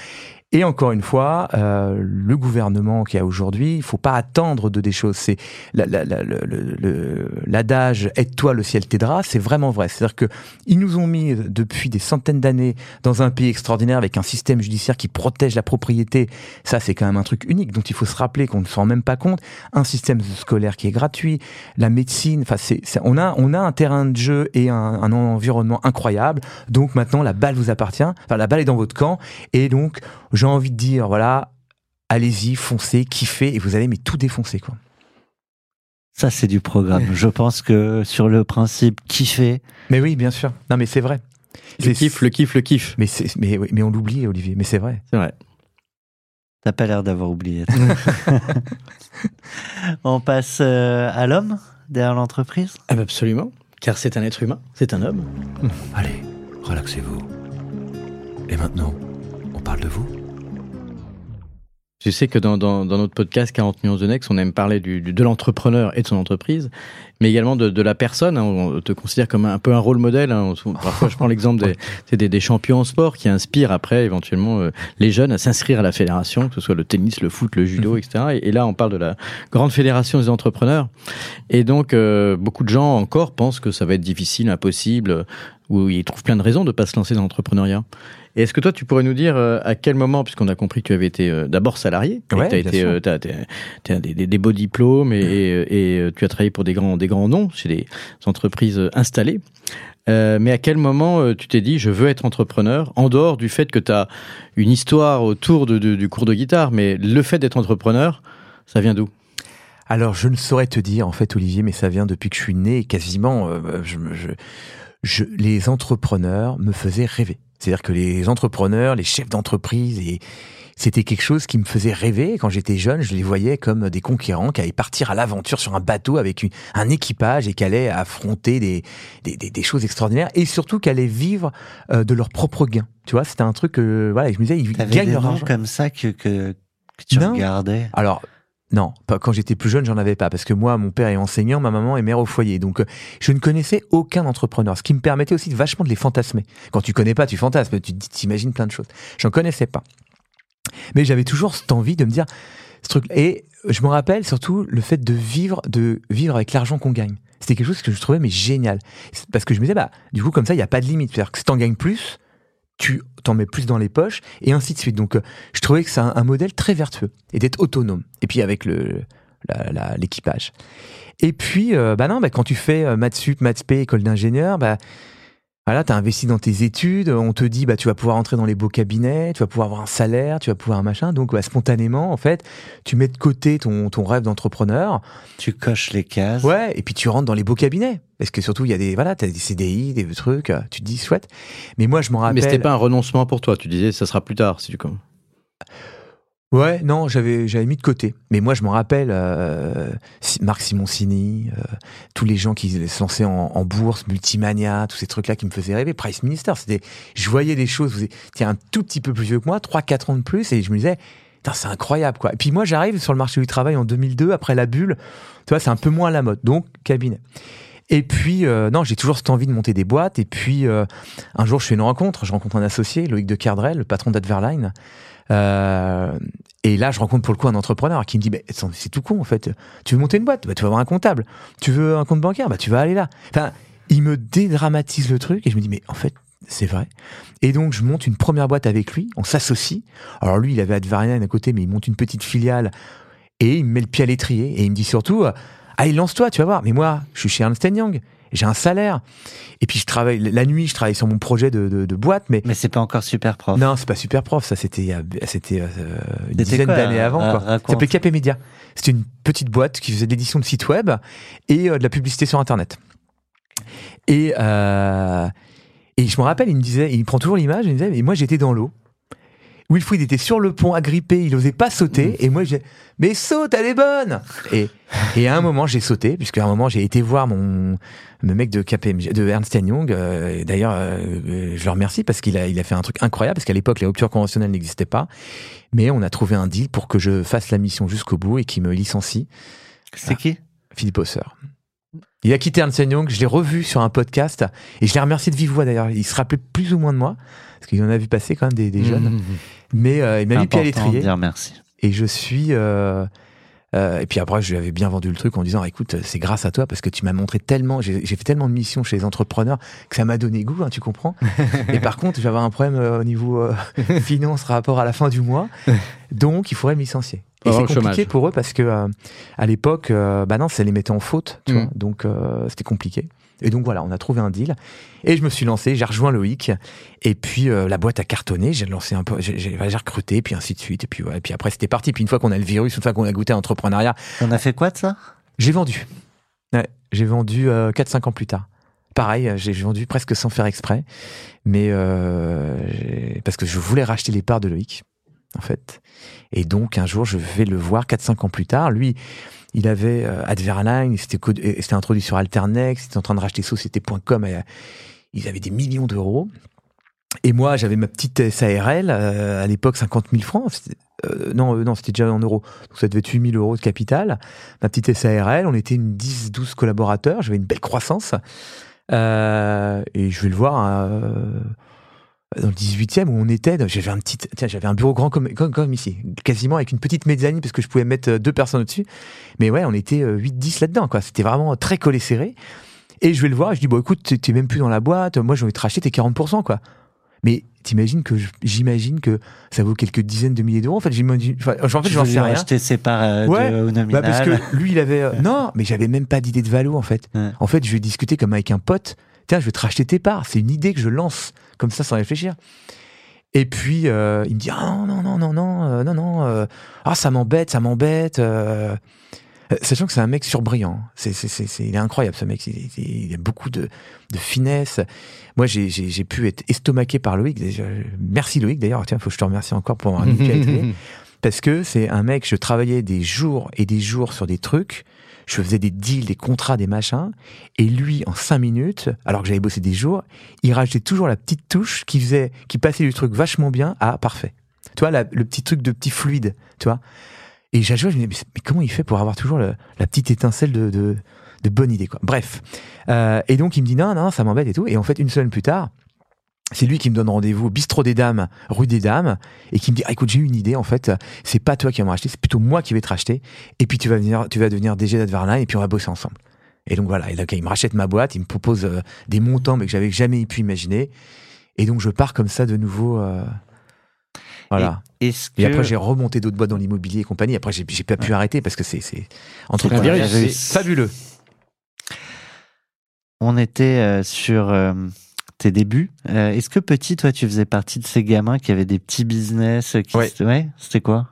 Et encore une fois, euh, le gouvernement qui a aujourd'hui, il faut pas attendre de des choses. C'est l'adage "aide-toi, le ciel t'aidera", c'est vraiment vrai. C'est-à-dire que ils nous ont mis depuis des centaines d'années dans un pays extraordinaire avec un système judiciaire qui protège la propriété. Ça, c'est quand même un truc unique dont il faut se rappeler qu'on ne se rend même pas compte. Un système scolaire qui est gratuit, la médecine. Enfin, c'est- on a on a un terrain de jeu et un, un environnement incroyable. Donc maintenant, la balle vous appartient. Enfin, la balle est dans votre camp. Et donc, j'ai envie de dire, voilà, allez-y, foncez, kiffez, et vous allez mais tout défoncer, quoi. Ça, c'est du programme. Je pense que sur le principe kiffer, Mais oui, bien sûr. Non, mais c'est vrai. Le C'est- kiff, le kiff, le kiff. Mais, c'est, mais, oui, mais on l'oublie, Olivier. Mais c'est vrai. C'est vrai. t'as pas l'air d'avoir oublié. *laughs* On passe euh, à l'homme derrière l'entreprise? Ah bah absolument. Car c'est un être humain, c'est un homme. Allez, relaxez-vous. Et maintenant, on parle de vous Tu sais que dans, dans, dans notre podcast 40 millions de Next, on aime parler du, du- de l'entrepreneur et de son entreprise, mais également de, de la personne. hein. On te considère comme un, peu un rôle modèle. hein. On- Parfois, je prends l'exemple des, *laughs* des, des champions en sport qui inspirent après éventuellement euh, les jeunes à s'inscrire à la fédération, que ce soit le tennis, le foot, le judo, etc. Et, et là, on parle de la grande fédération des entrepreneurs. Et donc, euh, beaucoup de gens encore pensent que ça va être difficile, impossible, ou ils trouvent plein de raisons de pas se lancer dans l'entrepreneuriat. Et est-ce que toi, tu pourrais nous dire euh, à quel moment, puisqu'on a compris que tu avais été euh, d'abord salarié, Ouais, que t'as bien été, euh, t'as- t'as des, des, des beaux diplômes et, et, et, tu as travaillé pour des grands, des grands noms chez des entreprises installées. Euh, mais à quel moment euh, tu t'es dit je veux être entrepreneur en dehors du fait que tu as une histoire autour de, de- du cours de guitare, mais le fait d'être entrepreneur, ça vient d'où? Alors, je ne saurais te dire, en fait, Olivier, mais ça vient depuis que je suis né, quasiment, euh, je, je, je- les entrepreneurs me faisaient rêver. C'est-à-dire que les entrepreneurs, les chefs d'entreprise, et c'était quelque chose qui me faisait rêver. Quand j'étais jeune, je les voyais comme des conquérants qui allaient partir à l'aventure sur un bateau avec une- un équipage et qui allaient affronter des, des, des- des choses extraordinaires et surtout qui allaient vivre euh, de leur propre gain. Tu vois, c'était un truc que, voilà, je me disais, ils gagnent des leur noms argent. comme ça que, que, que tu Non. regardais? Alors, non, pas, quand j'étais plus jeune, j'en avais pas, parce que moi, mon père est enseignant, ma maman est mère au foyer, donc euh, je ne connaissais aucun entrepreneur, ce qui me permettait aussi de vachement de les fantasmer. Quand tu connais pas, tu fantasmes, tu t'imagines plein de choses. J'en connaissais pas. Mais j'avais toujours cette envie de me dire, ce truc, et je me rappelle surtout le fait de vivre, de vivre avec l'argent qu'on gagne. C'était quelque chose que je trouvais mais génial. Parce que je me disais, bah, du coup, comme ça, il n'y a pas de limite. C'est-à-dire que si t'en gagnes plus, tu t'en mets plus dans les poches et ainsi de suite. Donc, euh, je trouvais que c'est un, modèle très vertueux et d'être autonome. Et puis avec le l'équipage. Et puis, euh, bah non, bah, quand tu fais euh, maths sup, maths école d'ingénieur, bah voilà, tu as investi dans tes études, on te dit bah tu vas pouvoir entrer dans les beaux cabinets, tu vas pouvoir avoir un salaire, tu vas pouvoir un machin. Donc bah, spontanément, en fait, tu mets de côté ton, ton rêve d'entrepreneur. Tu coches les cases. Ouais, et puis tu rentres dans les beaux cabinets. Parce que surtout, il y a des voilà, t'as des CDI, des trucs, euh, tu te dis chouette. Mais moi, je m'en rappelle. Mais c'était pas un renoncement pour toi. Tu disais, ça sera plus tard si tu comme. Ouais, non, j'avais j'avais mis de côté. Mais moi, je m'en rappelle, euh, Marc Simoncini, euh, tous les gens qui se lançaient en, en bourse, Multimania, tous ces trucs-là qui me faisaient rêver. Price Minister, c'était, je voyais des choses. Étiez un tout petit peu plus vieux que moi, 3-4 ans de plus, et je me disais, c'est incroyable, quoi. Et puis moi, j'arrive sur le marché du travail en 2002, après la bulle. Tu vois, c'est un peu moins à la mode. Donc, cabinet. Et puis, euh, non, j'ai toujours cette envie de monter des boîtes. Et puis, euh, un jour, je fais une rencontre. Je rencontre un associé, Loïc de Cardrel, le patron d'Adverline. Euh, et là, je rencontre pour le coup un entrepreneur qui me dit, attends, c'est tout con en fait. Tu veux monter une boîte, bah, tu vas avoir un comptable. Tu veux un compte bancaire, bah, tu vas aller là. Enfin, il me dédramatise le truc et je me dis, mais en fait, c'est vrai. Et donc, je monte une première boîte avec lui. On s'associe. Alors lui, il avait Advarian à côté, mais il monte une petite filiale et il me met le pied à l'étrier et il me dit surtout, euh, allez, lance-toi, tu vas voir. Mais moi, je suis chez Ernst Young. J'ai un salaire. Et puis, je travaille, la nuit, je travaille sur mon projet de, de, de boîte, mais Mais c'est pas encore super prof. non, c'est pas super prof, ça c'était c'était euh, une dizaine d'années avant. quoi. Ça s'appelait Capé Média. C'était une petite boîte qui faisait de l'édition de sites web et euh, de la publicité sur Internet. Et, euh, et je me rappelle, il me disait, il prend toujours l'image, il me disait, mais moi j'étais dans l'eau. Wilfried était sur le pont agrippé, il osait pas sauter, et moi j'ai, mais saute, elle est bonne. Et, et à un moment j'ai sauté, puisqu'à un moment j'ai été voir mon le mec de KPMG, de Ernst Young. euh, D'ailleurs, euh, je le remercie parce qu'il a, il a fait un truc incroyable, parce qu'à l'époque les ruptures conventionnelles n'existaient pas, mais on a trouvé un deal pour que je fasse la mission jusqu'au bout et qu'il me licencie. C'est qui? Philippe Hosser. Il a quitté Ernst Young, je l'ai revu sur un podcast et je l'ai remercié de vive voix d'ailleurs. Il se rappelait plus ou moins de moi parce qu'il en a vu passer quand même des, des jeunes. Mmh. Mais euh, il m'a mis pied à l'étrier dire merci. et je suis. euh, euh, et puis après, je lui avais bien vendu le truc en disant écoute, c'est grâce à toi parce que tu m'as montré tellement, j'ai fait tellement de missions chez les entrepreneurs que ça m'a donné goût, hein, tu comprends. *laughs* et par contre, j'avais un problème au niveau *laughs* finance, rapport à la fin du mois, donc il faudrait me licencier. Et Avoir c'est compliqué chômage. pour eux parce que à l'époque, bah non, ça les mettait en faute, tu Mm. vois. Donc c'était compliqué. Et donc voilà, on a trouvé un deal. Et je me suis lancé, j'ai rejoint Loïc. Et puis euh, la boîte a cartonné, j'ai lancé un peu, j'ai j'ai- j'ai recruté, puis ainsi de suite. Et puis, ouais, et puis après c'était parti. Puis une fois qu'on a le virus, une fois qu'on a goûté à l'entrepreneuriat, On a fait quoi de ça? J'ai vendu. Ouais, j'ai vendu euh, 4-5 ans plus tard. Pareil, euh, j'ai vendu presque sans faire exprès. Mais euh, j'ai- parce que je voulais racheter les parts de Loïc, en fait. Et donc un jour, je vais le voir 4-5 ans plus tard. Lui, il avait euh, Adverline, il s'était introduit sur Alternex, il était en train de racheter Société.com. euh, Ils avaient des millions d'euros. Et moi, j'avais ma petite SARL, euh, à l'époque 50 000 francs. Non, non, c'était déjà en euros. Donc ça devait être 8 000 euros de capital. Ma petite SARL, on était une 10-12 collaborateurs. J'avais une belle croissance. Et je vais le voir euh, dans le 18e où on était. J'avais un petit, tiens, j'avais un bureau grand comme, comme, comme ici, quasiment avec une petite mezzanine parce que je pouvais mettre euh, deux personnes au-dessus. Mais ouais, on était euh, 8-10 là-dedans, quoi. C'était vraiment très collé serré. Et je vais le voir, je dis, bon, écoute, t'es- même plus dans la boîte, moi, j'ai envie de te racheter tes 40%, quoi. Mais t'imagines que je- j'imagine que ça vaut quelques dizaines de milliers d'euros. En fait, j'imagine, enfin, en fait, j'en sais rien. ses parts euh, Ouais, de, au Bah nominal. parce que lui, il avait. euh, non, mais j'avais même pas d'idée de valo en fait. Ouais. En fait, je vais discuter comme avec un pote. Tiens, je vais te racheter tes parts. C'est une idée que je lance comme ça sans réfléchir. Et puis euh, il me dit ah non non non non non euh, non non euh, ah ça m'embête ça m'embête. euh. Sachant que c'est un mec surbrillant, c'est, c'est, c'est, c'est- il est incroyable ce mec, il, il- il a beaucoup de, de finesse. Moi j'ai, j'ai, j'ai pu être estomaqué par Loïc, merci Loïc d'ailleurs, tiens, faut que je te remercie encore pour *laughs* avoir. Parce que c'est un mec, je travaillais des jours et des jours sur des trucs, je faisais des deals, des contrats, des machins, et lui, en cinq minutes, alors que j'avais bossé des jours, il rajoutait toujours la petite touche qui faisait, qui passait du truc vachement bien à parfait. Tu vois, le petit truc de petit fluide, tu vois. Et j'ai joué, je me disais, mais, comment il fait pour avoir toujours la petite étincelle de, de, de bonne idée, quoi. Bref. Euh, et donc, il me dit, non, non, ça m'embête et tout. Et en fait, une semaine plus tard, c'est lui qui me donne rendez-vous au bistrot des dames, rue des dames, et qui me dit, ah, écoute, j'ai une idée, en fait, c'est pas toi qui vas me racheter, c'est plutôt moi qui vais te racheter, et puis tu vas venir, tu vas devenir DG d'Adverline, et puis on va bosser ensemble. Et donc voilà, et donc, il me rachète ma boîte, il me propose euh, des montants, mais que j'avais jamais pu imaginer, et donc je pars comme ça de nouveau, euh, Voilà. Et, après, j'ai remonté d'autres boîtes dans l'immobilier et compagnie. Après, j'ai pas pu arrêter parce que c'est entre c'est fabuleux. On était euh, sur tes débuts. Euh, Est-ce que petit, toi, tu faisais partie de ces gamins qui avaient des petits business qui Ouais. ouais c'était quoi?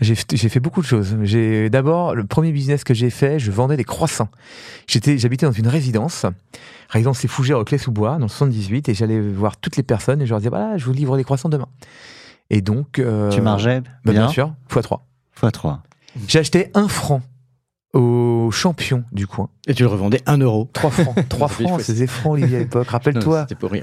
J'ai fait beaucoup de choses. J'ai d'abord le premier business que j'ai fait, je vendais des croissants. J'étais, j'habitais dans une résidence, résidence c'est Fougères au Clé-sous-Bois, dans le 78, et j'allais voir toutes les personnes et je leur disais voilà, je vous livre des croissants demain. Et donc, euh, Tu margeais bah, bien sûr, x 3 Fois 3. J'ai acheté un franc au champion du coin. Et tu le revendais 1 euro. 3 francs. 3 Ça fait francs, c'était francs, Olivier, à *laughs* l'époque. Rappelle-toi. C'était pour rien.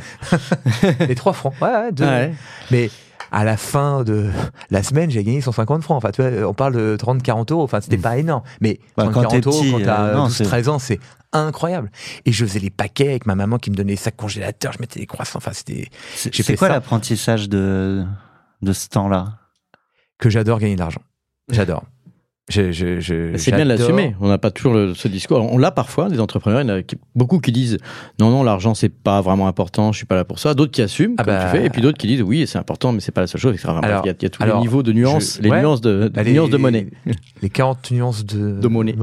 *laughs* Les 3 francs. Ouais, ouais, deux. Ah ouais. Mais à la fin de la semaine, j'ai gagné 150 francs. Enfin, tu vois, on parle de 30, 40 euros. Enfin, c'était pas énorme. Mais Bah, 30, quand 40 t'es euros, petit, quand t'as euh, non, 12, c'est- 13 ans, c'est incroyable. Et je faisais les paquets avec ma maman qui me donnait sa congélateur. Je mettais des croissants. Enfin, c'était C'est quoi l'apprentissage de, de ce temps-là? Que j'adore gagner de l'argent. J'adore. Je, je, je, C'est bien de l'assumer. On n'a pas toujours le- ce discours. On l'a parfois, des entrepreneurs. Il y en a qui- beaucoup qui disent non, non, l'argent, c'est pas vraiment important, je suis pas là pour ça. D'autres qui assument, Ah comme bah- tu fais. Et puis d'autres qui disent oui, c'est important, mais c'est pas la seule chose. etc. Bref, Alors- il y a, il y a tous alors, les niveaux de nuances, les ouais. nuances de, Bah, les- nuances de monnaie. *laughs* Les 40 nuances de, De monnaie.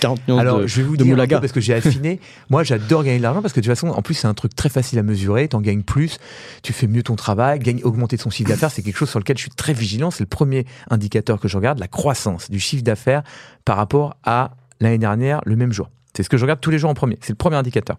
40 *laughs* nuances Alors, de, je vais vous de dire peu parce que j'ai affiné. *laughs* Moi, j'adore gagner de l'argent parce que de toute façon, en plus, c'est un truc très facile à mesurer. T'en gagnes plus, tu fais mieux ton travail, gagne, augmenter son chiffre d'affaires, c'est quelque chose sur lequel je suis très vigilant. C'est le premier indicateur que je regarde, la croissance du chiffre d'affaires par rapport à l'année dernière, le même jour. C'est ce que je regarde tous les jours en premier. C'est le premier indicateur.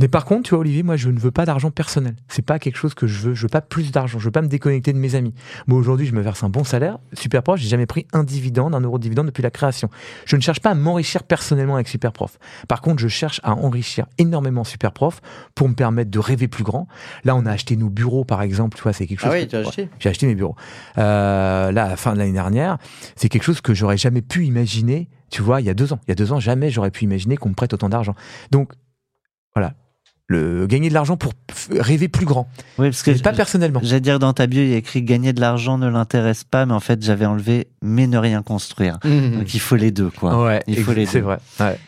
Mais par contre, tu vois, Olivier, moi, je ne veux pas d'argent personnel. C'est pas quelque chose que je veux. Je veux pas plus d'argent. Je veux pas me déconnecter de mes amis. Moi, aujourd'hui, je me verse un bon salaire. Superprof, j'ai jamais pris un dividende, un euro de dividende depuis la création. Je ne cherche pas à m'enrichir personnellement avec Superprof. Par contre, je cherche à enrichir énormément Superprof pour me permettre de rêver plus grand. Là, on a acheté nos bureaux, par exemple. Tu vois, c'est quelque chose. Ah oui, que- tu as acheté j'ai acheté mes bureaux. Euh, là, à la fin de l'année dernière, c'est quelque chose que j'aurais jamais pu imaginer, tu vois, il y a deux ans. Il y a deux ans, jamais j'aurais pu imaginer qu'on me prête autant d'argent. Donc, voilà. Le, gagner de l'argent pour rêver plus grand. Oui, parce que Mais pas personnellement. J'allais dire dans ta bio, il y a écrit gagner de l'argent ne l'intéresse pas, mais en fait, j'avais enlevé mais ne rien construire. Mhm. Donc il faut les deux, quoi. Ouais, il faut les c'est deux. vrai. Ouais.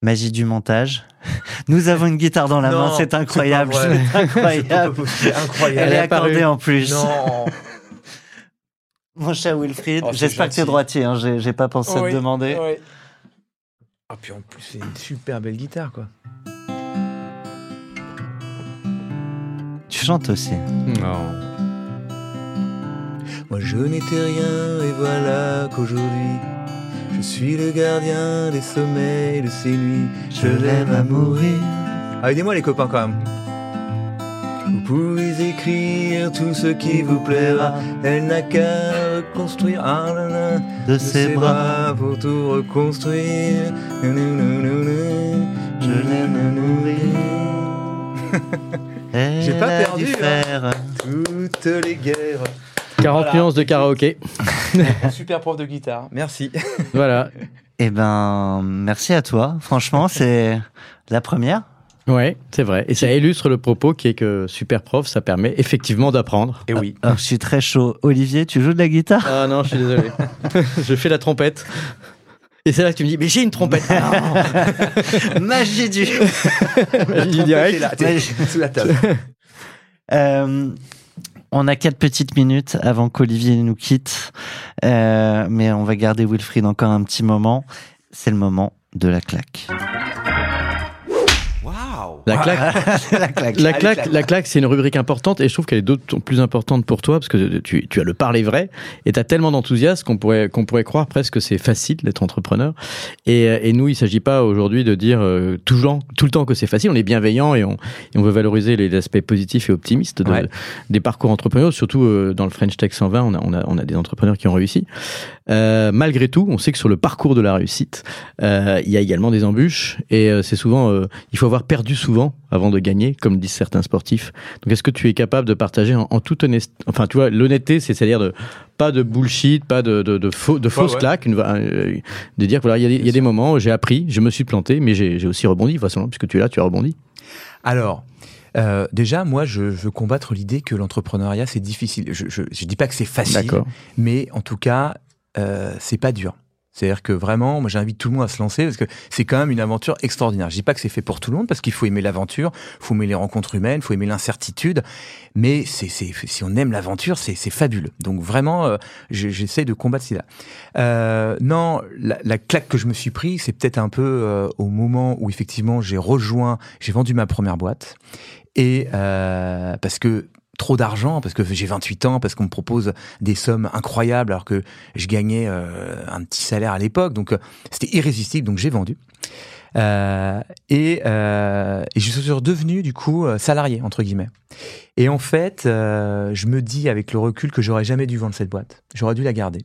Magie du montage. *laughs* Nous avons une guitare dans la Non, main, c'est c'est incroyable. C'est incroyable. *laughs* C'est incroyable. Elle est est apparue. accordée en plus. Non. *laughs* Mon cher Wilfried, Oh, c'est j'espère que t'es gentil. droitier, hein, j'ai pas pensé à te demander. Ah, puis en plus, c'est une super belle guitare, quoi. Tu chantes aussi. Non. Moi je n'étais rien et voilà qu'aujourd'hui je suis le gardien des sommeils de ces nuits. Je l'aime à mourir. Ah, aidez-moi les copains quand même. Vous pouvez écrire tout ce qui vous plaira. Elle n'a qu'à reconstruire ah, là, là, De de ses bras, pour tout reconstruire. Je l'aime à mourir. J'ai pas perdu, dû hein. Toutes les guerres. 40 Voilà. nuances de karaoké. *laughs* *laughs* Super prof de guitare. Merci. *laughs* voilà. Eh ben, merci à toi. Franchement, c'est la première. Ouais, c'est vrai. Et ça illustre le propos qui est que super prof, ça permet effectivement d'apprendre. Et oui. Alors, je suis très chaud. Olivier, tu joues de la guitare? Ah non, je suis désolé. je fais la trompette. Et c'est là que tu me dis, mais j'ai une trompette. *laughs* Magie du. Magie direct. T'es là, sous la table. *laughs* Euh, on a quatre petites minutes avant qu'Olivier nous quitte, Euh, mais on va garder Wilfried encore un petit moment. C'est le moment de la claque. La claque, la claque. la claque, la claque, c'est une rubrique importante et je trouve qu'elle est d'autant plus importante pour toi parce que tu, tu as le parler vrai et tu as tellement d'enthousiasme qu'on pourrait, qu'on pourrait croire presque que c'est facile d'être entrepreneur. Et, euh, et nous, il s'agit pas aujourd'hui de dire euh, tout, le temps, tout le temps que c'est facile. On est bienveillant et on, et on veut valoriser les aspects positifs et optimistes de- Ouais. des parcours entrepreneuriaux. Surtout euh, dans le French Tech 120, on a, on a, on a des entrepreneurs qui ont réussi. Euh, malgré tout, on sait que sur le parcours de la réussite, il y a également des embûches et c'est souvent, il faut avoir perdu souvent avant de gagner, comme disent certains sportifs. Donc, est-ce que tu es capable de partager en, en toute honnêteté, enfin, tu vois, l'honnêteté, c'est c'est-à-dire de pas de bullshit, pas de de, de, faux, de fausses ouais. claques, une, euh, de dire voilà, il y a des, il y a des moments où j'ai appris, je me suis planté, mais j'ai aussi rebondi. De toute façon, puisque tu es là, tu as rebondi. Alors, euh, déjà, moi, je veux combattre l'idée que l'entrepreneuriat, c'est difficile. Je, je dis pas que c'est facile, mais en tout cas, euh, c'est pas dur. C'est-à-dire que vraiment, moi j'invite tout le monde à se lancer parce que c'est quand même une aventure extraordinaire. Je dis pas que c'est fait pour tout le monde parce qu'il faut aimer l'aventure, faut aimer les rencontres humaines, faut aimer l'incertitude, mais c'est, c'est, si on aime l'aventure, c'est, c'est fabuleux. Donc vraiment, euh, je- j'essaie de combattre cela. Euh, non, la, la claque que je me suis pris, c'est peut-être un peu euh, au moment où effectivement j'ai rejoint, j'ai vendu ma première boîte et euh, parce que trop d'argent parce que j'ai 28 ans parce qu'on me propose des sommes incroyables alors que je gagnais euh, un petit salaire à l'époque. Donc euh, c'était irrésistible donc j'ai vendu. Euh, et, et je suis redevenu du coup salarié entre guillemets. Et en fait je me dis avec le recul que j'aurais jamais dû vendre cette boîte. J'aurais dû la garder.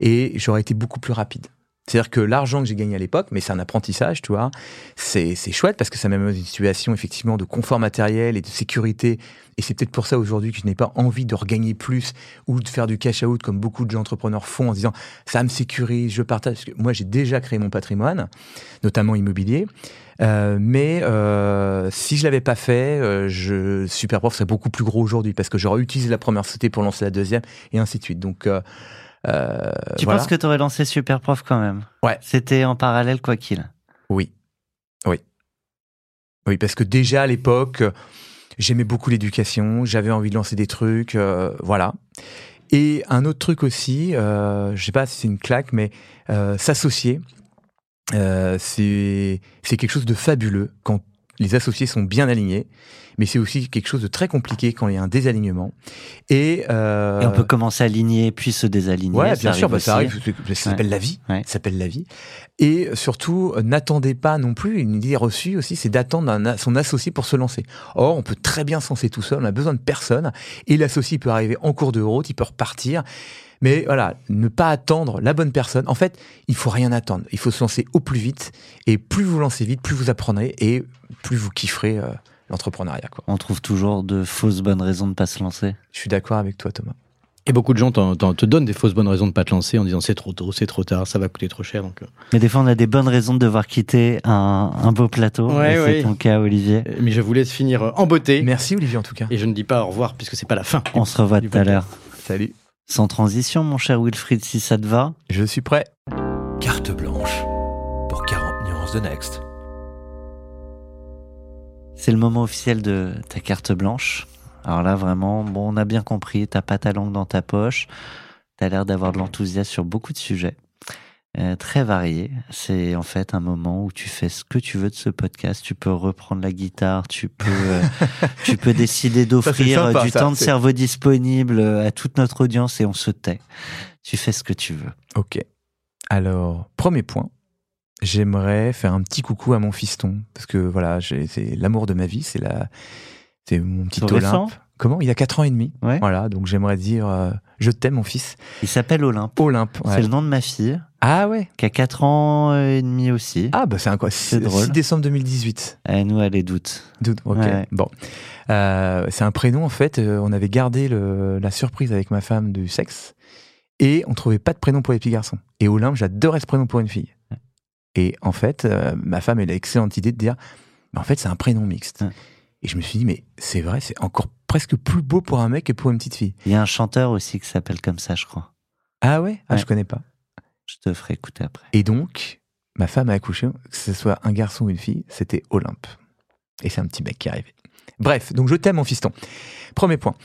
Et j'aurais été beaucoup plus rapide c'est-à-dire que l'argent que j'ai gagné à l'époque, mais c'est un apprentissage, tu vois, c'est chouette parce que ça m'a mis dans une situation effectivement de confort matériel et de sécurité. Et c'est peut-être pour ça aujourd'hui que je n'ai pas envie de regagner plus ou de faire du cash out comme beaucoup de gens entrepreneurs font en disant ça me sécurise, je partage. Parce que moi, j'ai déjà créé mon patrimoine, notamment immobilier. Euh, mais euh, si je l'avais pas fait, euh, je Superprof serait beaucoup plus gros aujourd'hui parce que j'aurais utilisé la première société pour lancer la deuxième et ainsi de suite. Donc euh, Tu voilà. penses que tu aurais lancé Super Prof quand même? Ouais. C'était en parallèle quoi qu'il. Oui. Oui. Oui, parce que déjà à l'époque, j'aimais beaucoup l'éducation, j'avais envie de lancer des trucs, euh, voilà. Et un autre truc aussi, euh, je sais pas si c'est une claque, mais euh, s'associer, c'est c'est quelque chose de fabuleux quand les associés sont bien alignés, mais c'est aussi quelque chose de très compliqué quand il y a un désalignement. Et, euh, Et on peut commencer à aligner puis se désaligner. Ouais, bien sûr, bah, ça arrive. c'est- Ça s'appelle la vie. Ouais. Ça s'appelle la vie. Et surtout, n'attendez pas non plus. Une idée reçue aussi, c'est d'attendre son associé pour se lancer. Or, on peut très bien se lancer tout seul. On a besoin de personne. Et l'associé peut arriver en cours de route. Il peut repartir. Mais voilà, ne pas attendre la bonne personne. En fait, il faut rien attendre. Il faut se lancer au plus vite. Et plus vous lancez vite, plus vous apprendrez et plus vous kifferez euh, l'entrepreneuriat. On trouve toujours de fausses bonnes raisons de pas se lancer. Je suis d'accord avec toi, Thomas. Et beaucoup de gens t'en- t'en- te donnent des fausses bonnes raisons de pas te lancer en disant c'est trop tôt, c'est trop tard, ça va coûter trop cher. Donc, euh. Mais des fois, on a des bonnes raisons de devoir quitter un, un beau plateau. Ouais, Et ouais. C'est ton cas, Olivier. Mais je vous laisse finir euh, en beauté. Merci, Olivier, en tout cas. Et je ne dis pas au revoir puisque c'est pas la fin. On se revoit tout à l'heure. Salut. Sans transition, mon cher Wilfried, si ça te va. Je suis prêt. Carte blanche pour 40 nuances de Next. C'est le moment officiel de ta carte blanche. Alors là, vraiment, bon, on a bien compris, t'as pas ta langue dans ta poche. T'as l'air d'avoir de l'enthousiasme sur beaucoup de sujets. Euh, très variés. C'est en fait un moment où tu fais ce que tu veux de ce podcast. Tu peux reprendre la guitare, tu peux, euh, *laughs* tu peux décider d'offrir sympa, du ça, temps de cerveau disponible à toute notre audience et on se tait. Tu fais ce que tu veux. Ok. Alors, premier point, j'aimerais faire un petit coucou à mon fiston parce que voilà, c'est l'amour de ma vie, c'est la, c'est mon petit Olympe. Comment? Il a 4 ans et demi. Ouais. Voilà, donc j'aimerais dire, euh, je t'aime mon fils. Il s'appelle Olympe. Olympe. ouais. C'est le nom de ma fille, Ah ouais. qui a 4 ans et demi aussi. Ah bah c'est un quoi C'est 6, drôle. décembre 2018. Elle nous a les doutes. Doute, ok. Ouais. Bon, Euh, c'est un prénom en fait. euh, on avait gardé le- la surprise avec ma femme du sexe et on trouvait pas de prénom pour les petits garçons. Et Olympe, j'adorais ce prénom pour une fille. Et en fait, euh, ma femme, elle a l'excellente idée de dire, en fait, c'est un prénom mixte. Et je me suis dit, mais c'est vrai, c'est encore presque plus beau pour un mec que pour une petite fille. Il y a un chanteur aussi qui s'appelle comme ça, je crois. Ah ouais, ah, Ouais. Je connais pas. Je te ferai écouter après. Et donc, ma femme a accouché, que ce soit un garçon ou une fille, c'était Olympe. Et c'est un petit mec qui est arrivé. Bref, donc je t'aime mon fiston. Premier point.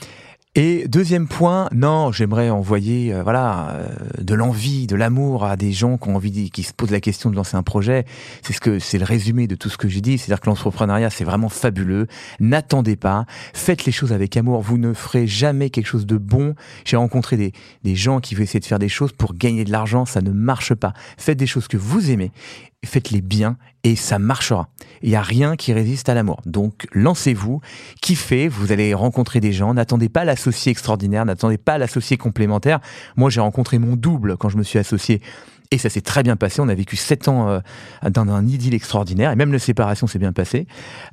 Et deuxième point, non, j'aimerais envoyer euh, voilà euh, de l'envie, de l'amour à des gens qui ont envie, qui se posent la question de lancer un projet. C'est ce que c'est le résumé de tout ce que j'ai dit. C'est-à-dire que l'entrepreneuriat c'est vraiment fabuleux. N'attendez pas, faites les choses avec amour. Vous ne ferez jamais quelque chose de bon. J'ai rencontré des des gens qui veulent essayer de faire des choses pour gagner de l'argent, ça ne marche pas. Faites des choses que vous aimez, faites-les bien et ça marchera. Il n'y a rien qui résiste à l'amour. Donc lancez-vous, kiffez, vous allez rencontrer des gens, n'attendez pas l'associé extraordinaire, n'attendez pas l'associé complémentaire. Moi j'ai rencontré mon double quand je me suis associé. Et ça s'est très bien passé. On a vécu sept ans euh, dans un idylle extraordinaire. Et même la séparation s'est bien passée.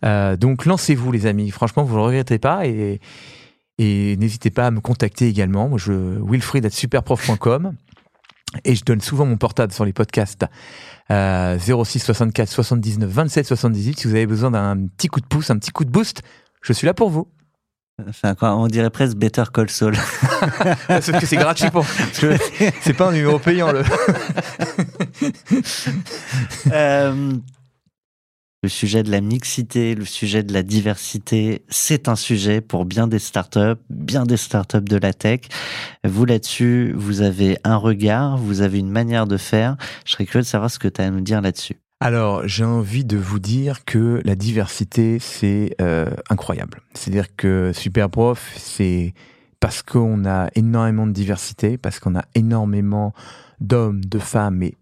Euh, donc lancez-vous les amis. Franchement, vous ne le regrettez pas. Et, n'hésitez pas à me contacter également. Moi, je wilfried superprof.com et je donne souvent mon portable sur les podcasts. Euh, 06 64 79 27 78. Si vous avez besoin d'un petit coup de pouce, un petit coup de boost, je suis là pour vous. Enfin, quoi, on dirait presque Better Call Saul. *laughs* Parce que c'est gratuit pour. *laughs* c'est pas un numéro payant, le. Euh, le sujet de la mixité, le sujet de la diversité, c'est un sujet pour bien des startups, bien des startups de la tech. Vous là-dessus, vous avez un regard, vous avez une manière de faire. Je serais curieux de savoir ce que tu as à nous dire là-dessus. Alors, j'ai envie de vous dire que la diversité, c'est euh, incroyable. C'est-à-dire que Superprof, c'est parce qu'on a énormément de diversité, parce qu'on a énormément d'hommes, de femmes et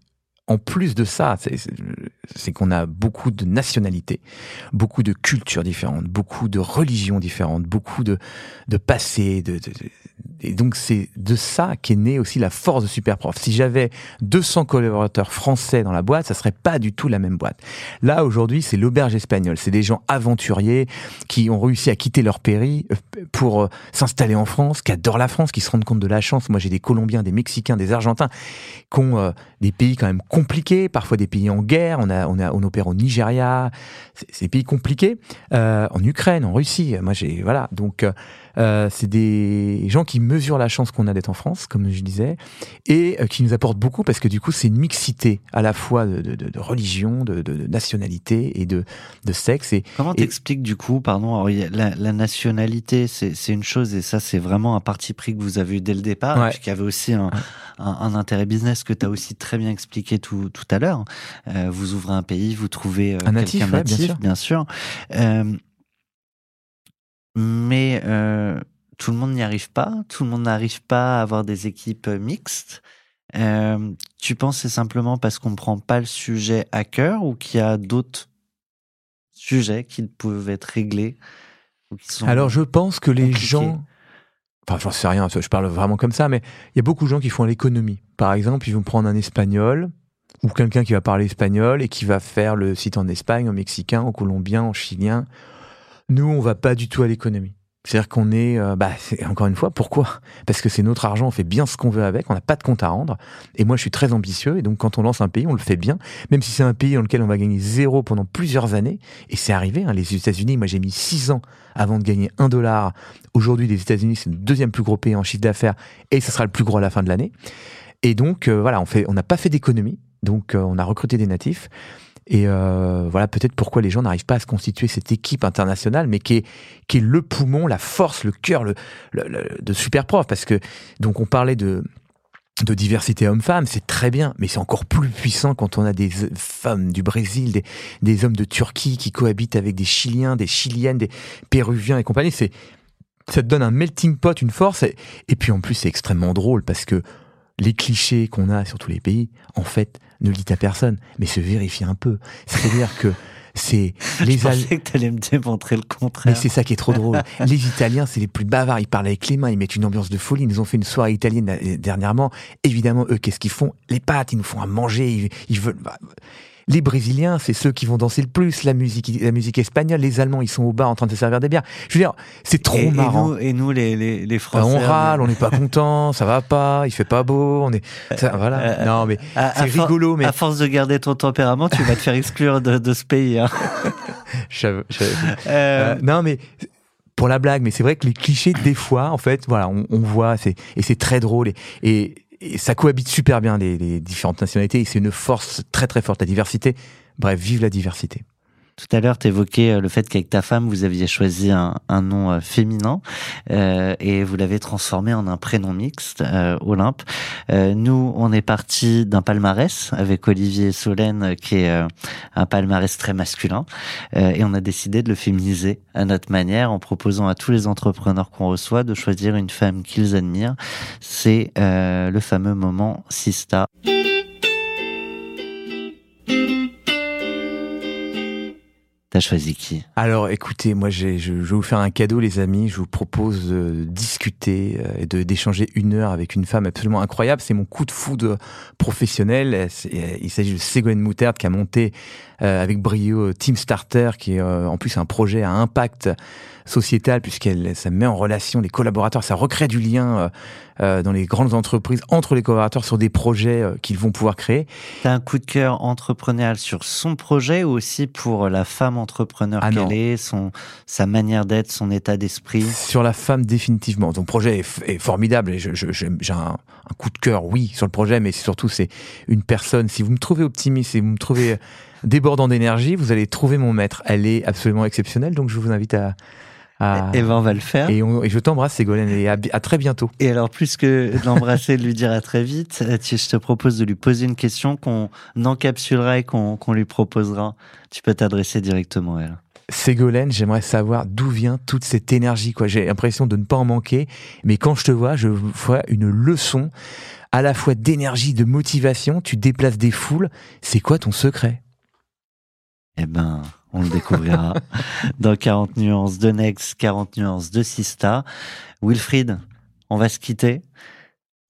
en plus de ça, c'est qu'on a beaucoup de nationalités, beaucoup de cultures différentes, beaucoup de religions différentes, beaucoup de, de passés, et donc c'est de ça qu'est née aussi la force de Superprof. Si j'avais 200 collaborateurs français dans la boîte, ça serait pas du tout la même boîte. Là aujourd'hui, c'est l'auberge espagnole. C'est des gens aventuriers qui ont réussi à quitter leur pays euh, pour euh, s'installer en France, qui adorent la France, qui se rendent compte de la chance. Moi, j'ai des Colombiens, des Mexicains, des Argentins, qui ont euh, des pays quand même compliqués, parfois des pays en guerre. On a, on a, on opère au Nigeria, c'est des pays compliqués, en Ukraine, en Russie. Moi, j'ai voilà. Donc euh, c'est des gens qui mesurent la chance qu'on a d'être en France, comme je disais, et euh, qui nous apportent beaucoup parce que du coup, c'est une mixité à la fois de, de, de religion, de, de, nationalité et de, de sexe. Et, Comment t'expliques du coup, pardon, la, la, nationalité, c'est une chose et ça, c'est vraiment un parti pris que vous avez eu dès le départ, ouais. qui avait aussi un, un, un, intérêt business que tu as aussi très bien expliqué tout, tout à l'heure. Euh, vous ouvrez un pays, vous trouvez euh, un natif, natif bien sûr. Bien sûr. Euh, mais euh, tout le monde n'y arrive pas. Tout le monde n'arrive pas à avoir des équipes euh, mixtes. Euh, tu penses c'est simplement parce qu'on ne prend pas le sujet à cœur ou qu'il y a d'autres sujets qui peuvent être réglés ou qui sont Alors je pense que les compliqués? gens... Enfin, j'en sais rien, je parle vraiment comme ça, mais il y a beaucoup de gens qui font l'économie. Par exemple, ils vont prendre un espagnol ou quelqu'un qui va parler espagnol et qui va faire le site en Espagne, en mexicain, en colombien, en chilien. Nous, on va pas du tout à l'économie. C'est-à-dire qu'on est, euh, bah, encore une fois, pourquoi? Parce que c'est notre argent, on fait bien ce qu'on veut avec, on n'a pas de compte à rendre. Et moi, je suis très ambitieux, et donc quand on lance un pays, on le fait bien, même si c'est un pays dans lequel on va gagner zéro pendant plusieurs années. Et c'est arrivé, hein, les États-Unis, moi j'ai mis six ans avant de gagner un dollar. Aujourd'hui, les États-Unis, c'est le deuxième plus gros pays en chiffre d'affaires, et ce sera le plus gros à la fin de l'année. Et donc, euh, voilà, on fait, on n'a pas fait d'économie, donc euh, on a recruté des natifs. Et euh, voilà peut-être pourquoi les gens n'arrivent pas à se constituer cette équipe internationale, mais qui est, qui est le poumon, la force, le cœur le, le- le- de Superprof. Parce que, donc on parlait de, de diversité homme-femme, c'est très bien, mais c'est encore plus puissant quand on a des femmes du Brésil, des, des hommes de Turquie qui cohabitent avec des Chiliens, des Chiliennes, des Péruviens et compagnie. C'est, ça te donne un melting pot, une force. Et, et puis en plus, c'est extrêmement drôle parce que les clichés qu'on a sur tous les pays, en fait, ne le dites à personne, mais se vérifient un peu. C'est-à-dire que c'est *laughs* les Je pensais que tu allais me démontrer le mais contraire. c'est ça qui est trop drôle. *laughs* Les Italiens, c'est les plus bavards. Ils parlent avec les mains, ils mettent une ambiance de folie. Ils nous ont fait une soirée italienne euh, dernièrement. Évidemment, eux, qu'est-ce qu'ils font? Les pâtes, ils nous font à manger. Ils, ils veulent. bah, les Brésiliens, c'est ceux qui vont danser le plus. La musique, la musique espagnole. Les Allemands, ils sont au bar en train de se servir des bières. Je veux dire, c'est trop et, et marrant. nous, et nous, les, les, les Bah, Français. on râle, on n'est pas content, ça va pas, il fait pas beau, on est, ça, voilà. euh, non mais c'est rigolo, mais À force de garder ton tempérament, tu vas te faire exclure de, de ce pays. hein. *laughs* Euh, Euh, non, mais pour la blague, mais c'est vrai que les clichés, des fois, en fait, voilà, on, on voit, c'est et c'est très drôle et, et, et ça cohabite super bien les, différentes nationalités et c'est une force très très forte la diversité. Bref, vive la diversité. Tout à l'heure, tu évoquais le fait qu'avec ta femme, vous aviez choisi un, nom euh, féminin euh, et vous l'avez transformé en un prénom mixte, euh, Olympe. Euh, nous, on est parti d'un palmarès avec Olivier Solène, euh, qui est euh, un palmarès très masculin, euh, et on a décidé de le féminiser à notre manière en proposant à tous les entrepreneurs qu'on reçoit de choisir une femme qu'ils admirent. C'est euh, le fameux moment Sista. T'as choisi qui? Alors, écoutez, moi, je, vais vous faire un cadeau, les amis. Je vous propose de discuter euh, et de d'échanger une heure avec une femme absolument incroyable. C'est mon coup de foudre professionnel. Euh, Il s'agit de Ségolène Moutard qui a monté avec brio euh, Team Starter, qui est euh, en plus un projet à impact sociétal puisqu'elle ça met en relation les collaborateurs, ça recrée du lien euh, euh, dans les grandes entreprises, entre les collaborateurs sur des projets euh, qu'ils vont pouvoir créer. Tu as un coup de cœur entrepreneurial sur son projet ou aussi pour la femme entrepreneur Ah qu'elle est, son, sa manière d'être, son état d'esprit? Sur la femme, définitivement. Ton projet est, formidable et j'ai un, un coup de cœur, oui, sur le projet, mais surtout, c'est une personne. Si vous me trouvez optimiste, si vous me trouvez débordant d'énergie, vous allez trouver mon maître. Elle est absolument exceptionnelle, donc je vous invite à. à- Eh ben, on va le faire. et, on- et je t'embrasse, Ségolène, et à, très bientôt. Et alors, plus que de l'embrasser et de lui dire à très vite, euh, je te propose de lui poser une question qu'on encapsulera et qu'on qu'on lui proposera. Tu peux t'adresser directement à elle. Ségolène, j'aimerais savoir d'où vient toute cette énergie. quoi. J'ai l'impression de ne pas en manquer, mais quand je te vois, je vois une leçon à la fois d'énergie, de motivation. Tu déplaces des foules. C'est quoi ton secret? Eh ben, on le découvrira *laughs* dans 40 nuances de Next, 40 nuances de Sista. Wilfried, on va se quitter.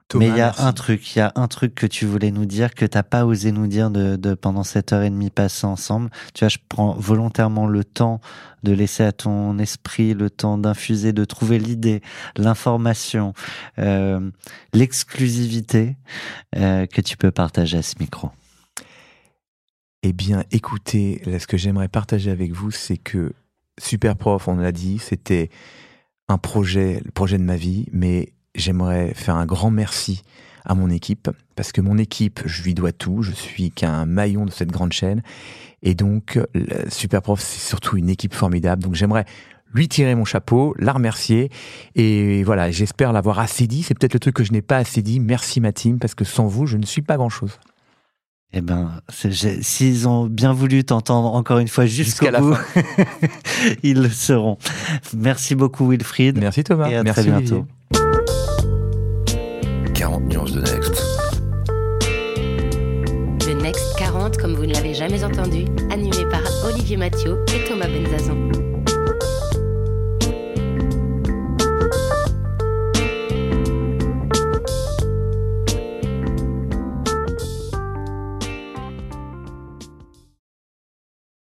Thomas, Mais il y a merci. un truc, il y a un truc que tu voulais nous dire que t'as pas osé nous dire de, de pendant cette heure et demie passée ensemble. Tu vois, je prends volontairement le temps de laisser à ton esprit le temps d'infuser, de trouver l'idée, l'information, euh, l'exclusivité euh, que tu peux partager à ce micro. Eh bien, écoutez, là, ce que j'aimerais partager avec vous, c'est que Super Prof, on l'a dit, c'était un projet, le projet de ma vie, mais j'aimerais faire un grand merci à mon équipe, parce que mon équipe, je lui dois tout, je suis qu'un maillon de cette grande chaîne, et donc Super Prof, c'est surtout une équipe formidable, donc j'aimerais lui tirer mon chapeau, la remercier, et voilà, j'espère l'avoir assez dit, c'est peut-être le truc que je n'ai pas assez dit, merci ma team, parce que sans vous, je ne suis pas grand-chose. Eh ben, s'ils ont bien voulu t'entendre encore une fois jusqu'au Jusqu'à la bout, *laughs* ils le seront. Merci beaucoup Wilfried. Merci Thomas, Et à merci très Olivier. bientôt. 40 nuances de Next. Le Next 40, comme vous ne l'avez jamais entendu, animé par Olivier Mathieu et Thomas Benzazon.